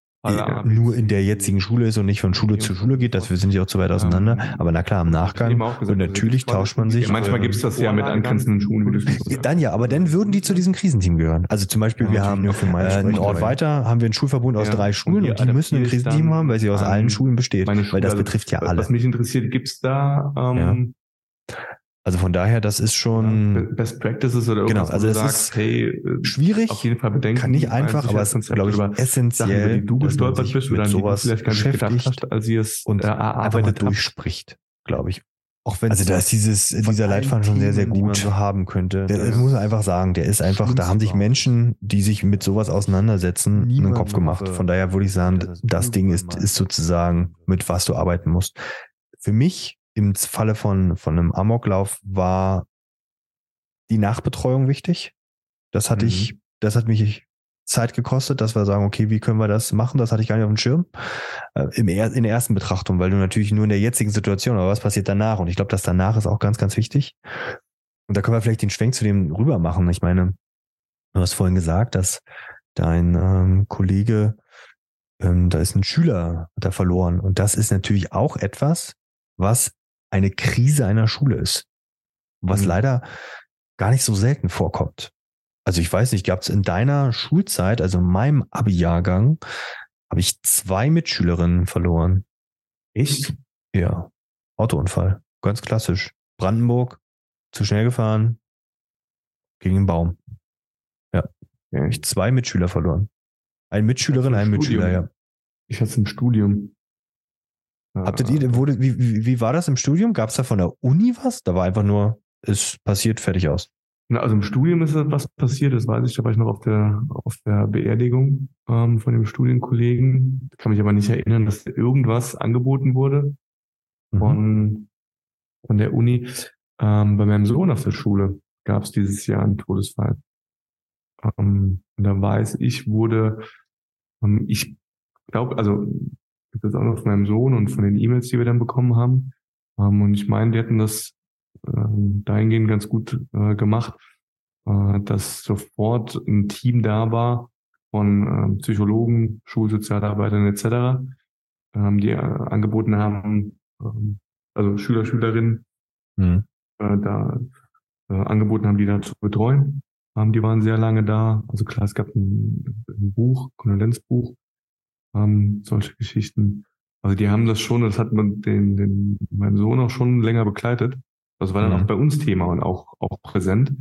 nur in der jetzigen Schule ist und nicht von Schule zu Schule geht. Das wir sind ja auch zu weit auseinander. Aber na klar, im Nachgang. Und natürlich tauscht man sich. Manchmal gibt es das ja mit angrenzenden Schulen. Dann ja, aber dann würden die zu diesem Krisenteam gehören. Also zum Beispiel, wir haben äh, einen Ort weiter, haben wir einen Schulverbund aus drei Schulen und die müssen ein Krisenteam haben, weil sie aus allen Schulen besteht. Weil das betrifft ja alle. Was mich interessiert, gibt es da ähm, also von daher, das ist schon Best Practices oder irgendwas, genau, also das sagst, ist hey, äh, schwierig, auf jeden Fall bedenken. Kann nicht einfach, aber es ist glaube ich essentiell, Sachen, du gestolpert bist oder sowas vielleicht gar nicht gedacht hast, als ihr es und äh, mal durchspricht, glaube ich. Auch wenn also da ist dieses dieser Leitfaden schon sehr sehr gut so haben könnte. Der, das muss man einfach sagen, der ist einfach, da haben sich Menschen, die sich mit sowas auseinandersetzen, einen Kopf gemacht. Von daher würde ich sagen, das Ding ist ist sozusagen mit was du arbeiten musst. Für mich im Falle von, von einem Amoklauf war die Nachbetreuung wichtig. Das hatte mhm. ich, das hat mich Zeit gekostet, dass wir sagen, okay, wie können wir das machen? Das hatte ich gar nicht auf dem Schirm. Äh, im er, in der ersten Betrachtung, weil du natürlich nur in der jetzigen Situation, aber was passiert danach? Und ich glaube, das danach ist auch ganz, ganz wichtig. Und da können wir vielleicht den Schwenk zu dem rüber machen. Ich meine, du hast vorhin gesagt, dass dein ähm, Kollege, ähm, da ist ein Schüler, er verloren. Und das ist natürlich auch etwas, was eine Krise einer Schule ist. Was mhm. leider gar nicht so selten vorkommt. Also ich weiß nicht, gab es in deiner Schulzeit, also in meinem Abi-Jahrgang, habe ich zwei Mitschülerinnen verloren. Echt? Ja. Autounfall. Ganz klassisch. Brandenburg, zu schnell gefahren, gegen den Baum. Ja. ja. Ich zwei Mitschüler verloren. Ein Mitschülerin, ein Mitschüler, ja. Ich hatte es im Studium. Habtet ihr, wurde, wie, wie, wie war das im Studium? Gab es da von der Uni was? Da war einfach nur, es passiert, fertig aus. Also im Studium ist was passiert, das weiß ich, da war ich noch auf der, auf der Beerdigung ähm, von dem Studienkollegen. Kann mich aber nicht erinnern, dass irgendwas angeboten wurde mhm. von, an der Uni. Ähm, bei meinem Sohn auf der Schule gab es dieses Jahr einen Todesfall. Ähm, und da weiß ich, wurde, ähm, ich glaube, also das auch noch von meinem Sohn und von den E-Mails, die wir dann bekommen haben. Ähm, und ich meine, die hätten das ähm, dahingehend ganz gut äh, gemacht, äh, dass sofort ein Team da war von äh, Psychologen, Schulsozialarbeitern etc., ähm, die äh, angeboten haben, ähm, also Schüler, Schülerinnen, mhm. äh, da äh, angeboten haben, die da zu betreuen. Ähm, die waren sehr lange da. Also klar, es gab ein, ein Buch, Kondolenzbuch, ähm, solche Geschichten. Also die haben das schon, das hat man den, den meinen Sohn auch schon länger begleitet. Das war dann mhm. auch bei uns Thema und auch, auch präsent.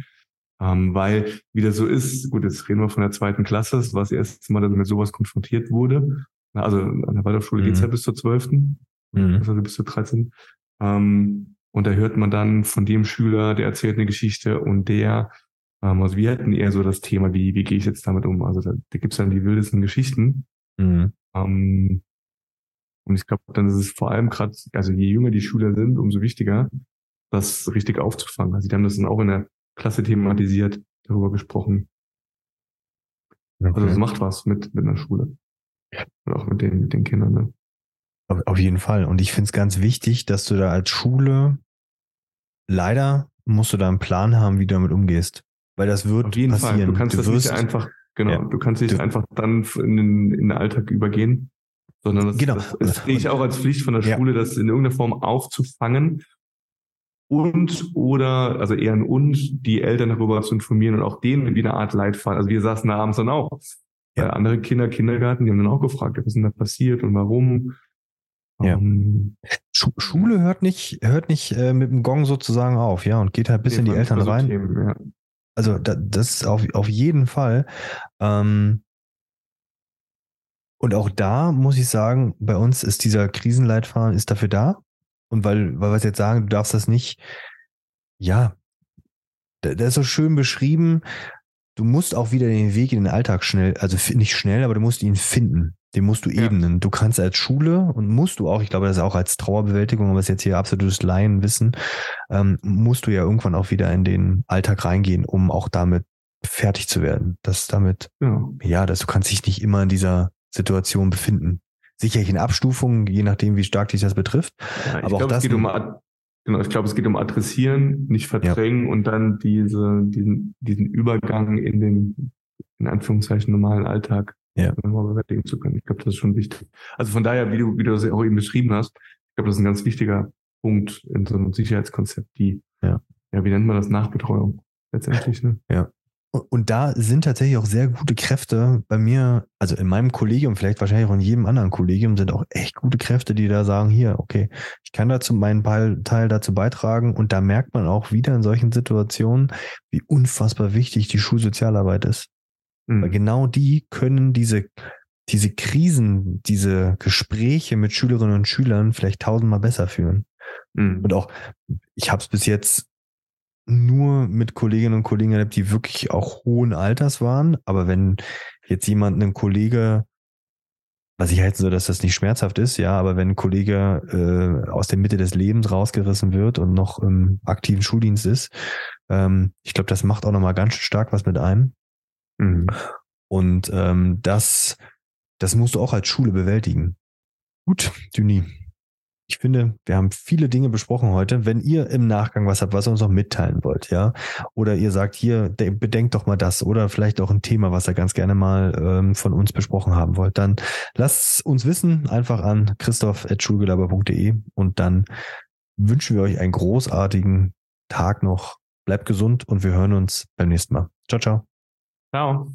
Ähm, weil, wie das so ist, gut, jetzt reden wir von der zweiten Klasse, das war das erste Mal, dass er mit sowas konfrontiert wurde. Also an der Waldorfschule mhm. geht's ja bis zur zwölften, mhm. also bis zur 13. Ähm, und da hört man dann von dem Schüler, der erzählt eine Geschichte und der, ähm, also wir hatten eher so das Thema, wie, wie gehe ich jetzt damit um? Also da, da gibt's dann die wildesten Geschichten. Mhm. Ähm, und ich glaube, dann ist es vor allem gerade, also je jünger die Schüler sind, umso wichtiger, das richtig aufzufangen. Also die haben das dann auch in der Klasse thematisiert, darüber gesprochen. Okay. Also es macht was mit, mit einer Schule. Und auch mit den, mit den Kindern. Ne? Auf, auf jeden Fall. Und ich finde es ganz wichtig, dass du da als Schule leider musst du da einen Plan haben, wie du damit umgehst. Weil das wird auf jeden passieren. Fall. Du kannst du das wirst, nicht einfach, genau, ja, du kannst nicht du, einfach dann in den, in den Alltag übergehen, sondern das, genau. das, das sehe ich auch als Pflicht von der Schule, ja. das in irgendeiner Form aufzufangen und oder, also eher ein und, die Eltern darüber zu informieren und auch denen wie eine Art Leitfaden. Also wir saßen da abends dann auch. Ja. Äh, andere Kinder, Kindergarten, die haben dann auch gefragt, was ist denn da passiert und warum. Ja. Um, ähm, Schule hört nicht, hört nicht äh, mit dem Gong sozusagen auf, ja, und geht halt bis in die Eltern rein. Themen, ja. Also da, das auf, auf jeden Fall. Ähm, und auch da muss ich sagen, bei uns ist dieser Krisenleitfaden ist dafür da. Und weil, weil wir jetzt sagen, du darfst das nicht, ja, der, der ist so schön beschrieben. Du musst auch wieder den Weg in den Alltag schnell, also nicht schnell, aber du musst ihn finden. Den musst du ja. ebnen. Du kannst als Schule und musst du auch, ich glaube, das ist auch als Trauerbewältigung, aber ist jetzt hier absolutes Laienwissen, ähm, musst du ja irgendwann auch wieder in den Alltag reingehen, um auch damit fertig zu werden. Das damit, ja, ja dass du kannst dich nicht immer in dieser Situation befinden sicherlich in Abstufungen, je nachdem, wie stark dich das betrifft. Ja, aber auch das. Es geht um, genau, ich glaube, es geht um Adressieren, nicht verdrängen ja. und dann diese, diesen, diesen Übergang in den, in Anführungszeichen, normalen Alltag ja. nochmal bewältigen zu können. Ich glaube, das ist schon wichtig. Also von daher, wie du, wie du das auch eben beschrieben hast, ich glaube, das ist ein ganz wichtiger Punkt in so einem Sicherheitskonzept, die, ja, ja wie nennt man das, Nachbetreuung letztendlich, ne? Ja. Und da sind tatsächlich auch sehr gute Kräfte bei mir, also in meinem Kollegium, vielleicht wahrscheinlich auch in jedem anderen Kollegium, sind auch echt gute Kräfte, die da sagen, hier, okay, ich kann dazu meinen Teil dazu beitragen. Und da merkt man auch wieder in solchen Situationen, wie unfassbar wichtig die Schulsozialarbeit ist. Mhm. Weil genau die können diese, diese Krisen, diese Gespräche mit Schülerinnen und Schülern vielleicht tausendmal besser führen. Mhm. Und auch, ich habe es bis jetzt nur mit Kolleginnen und Kollegen erlebt, die wirklich auch hohen Alters waren. Aber wenn jetzt jemand, ein Kollege, was ich halt so, dass das nicht schmerzhaft ist, ja, aber wenn ein Kollege äh, aus der Mitte des Lebens rausgerissen wird und noch im aktiven Schuldienst ist, ähm, ich glaube, das macht auch nochmal ganz stark was mit einem. Mhm. Und ähm, das, das musst du auch als Schule bewältigen. Gut, Düni, ich finde, wir haben viele Dinge besprochen heute. Wenn ihr im Nachgang was habt, was ihr uns noch mitteilen wollt, ja, oder ihr sagt, hier, bedenkt doch mal das, oder vielleicht auch ein Thema, was ihr ganz gerne mal ähm, von uns besprochen haben wollt, dann lasst uns wissen, einfach an christoph.schulgelaber.de und dann wünschen wir euch einen großartigen Tag noch. Bleibt gesund und wir hören uns beim nächsten Mal. Ciao, ciao. Ciao.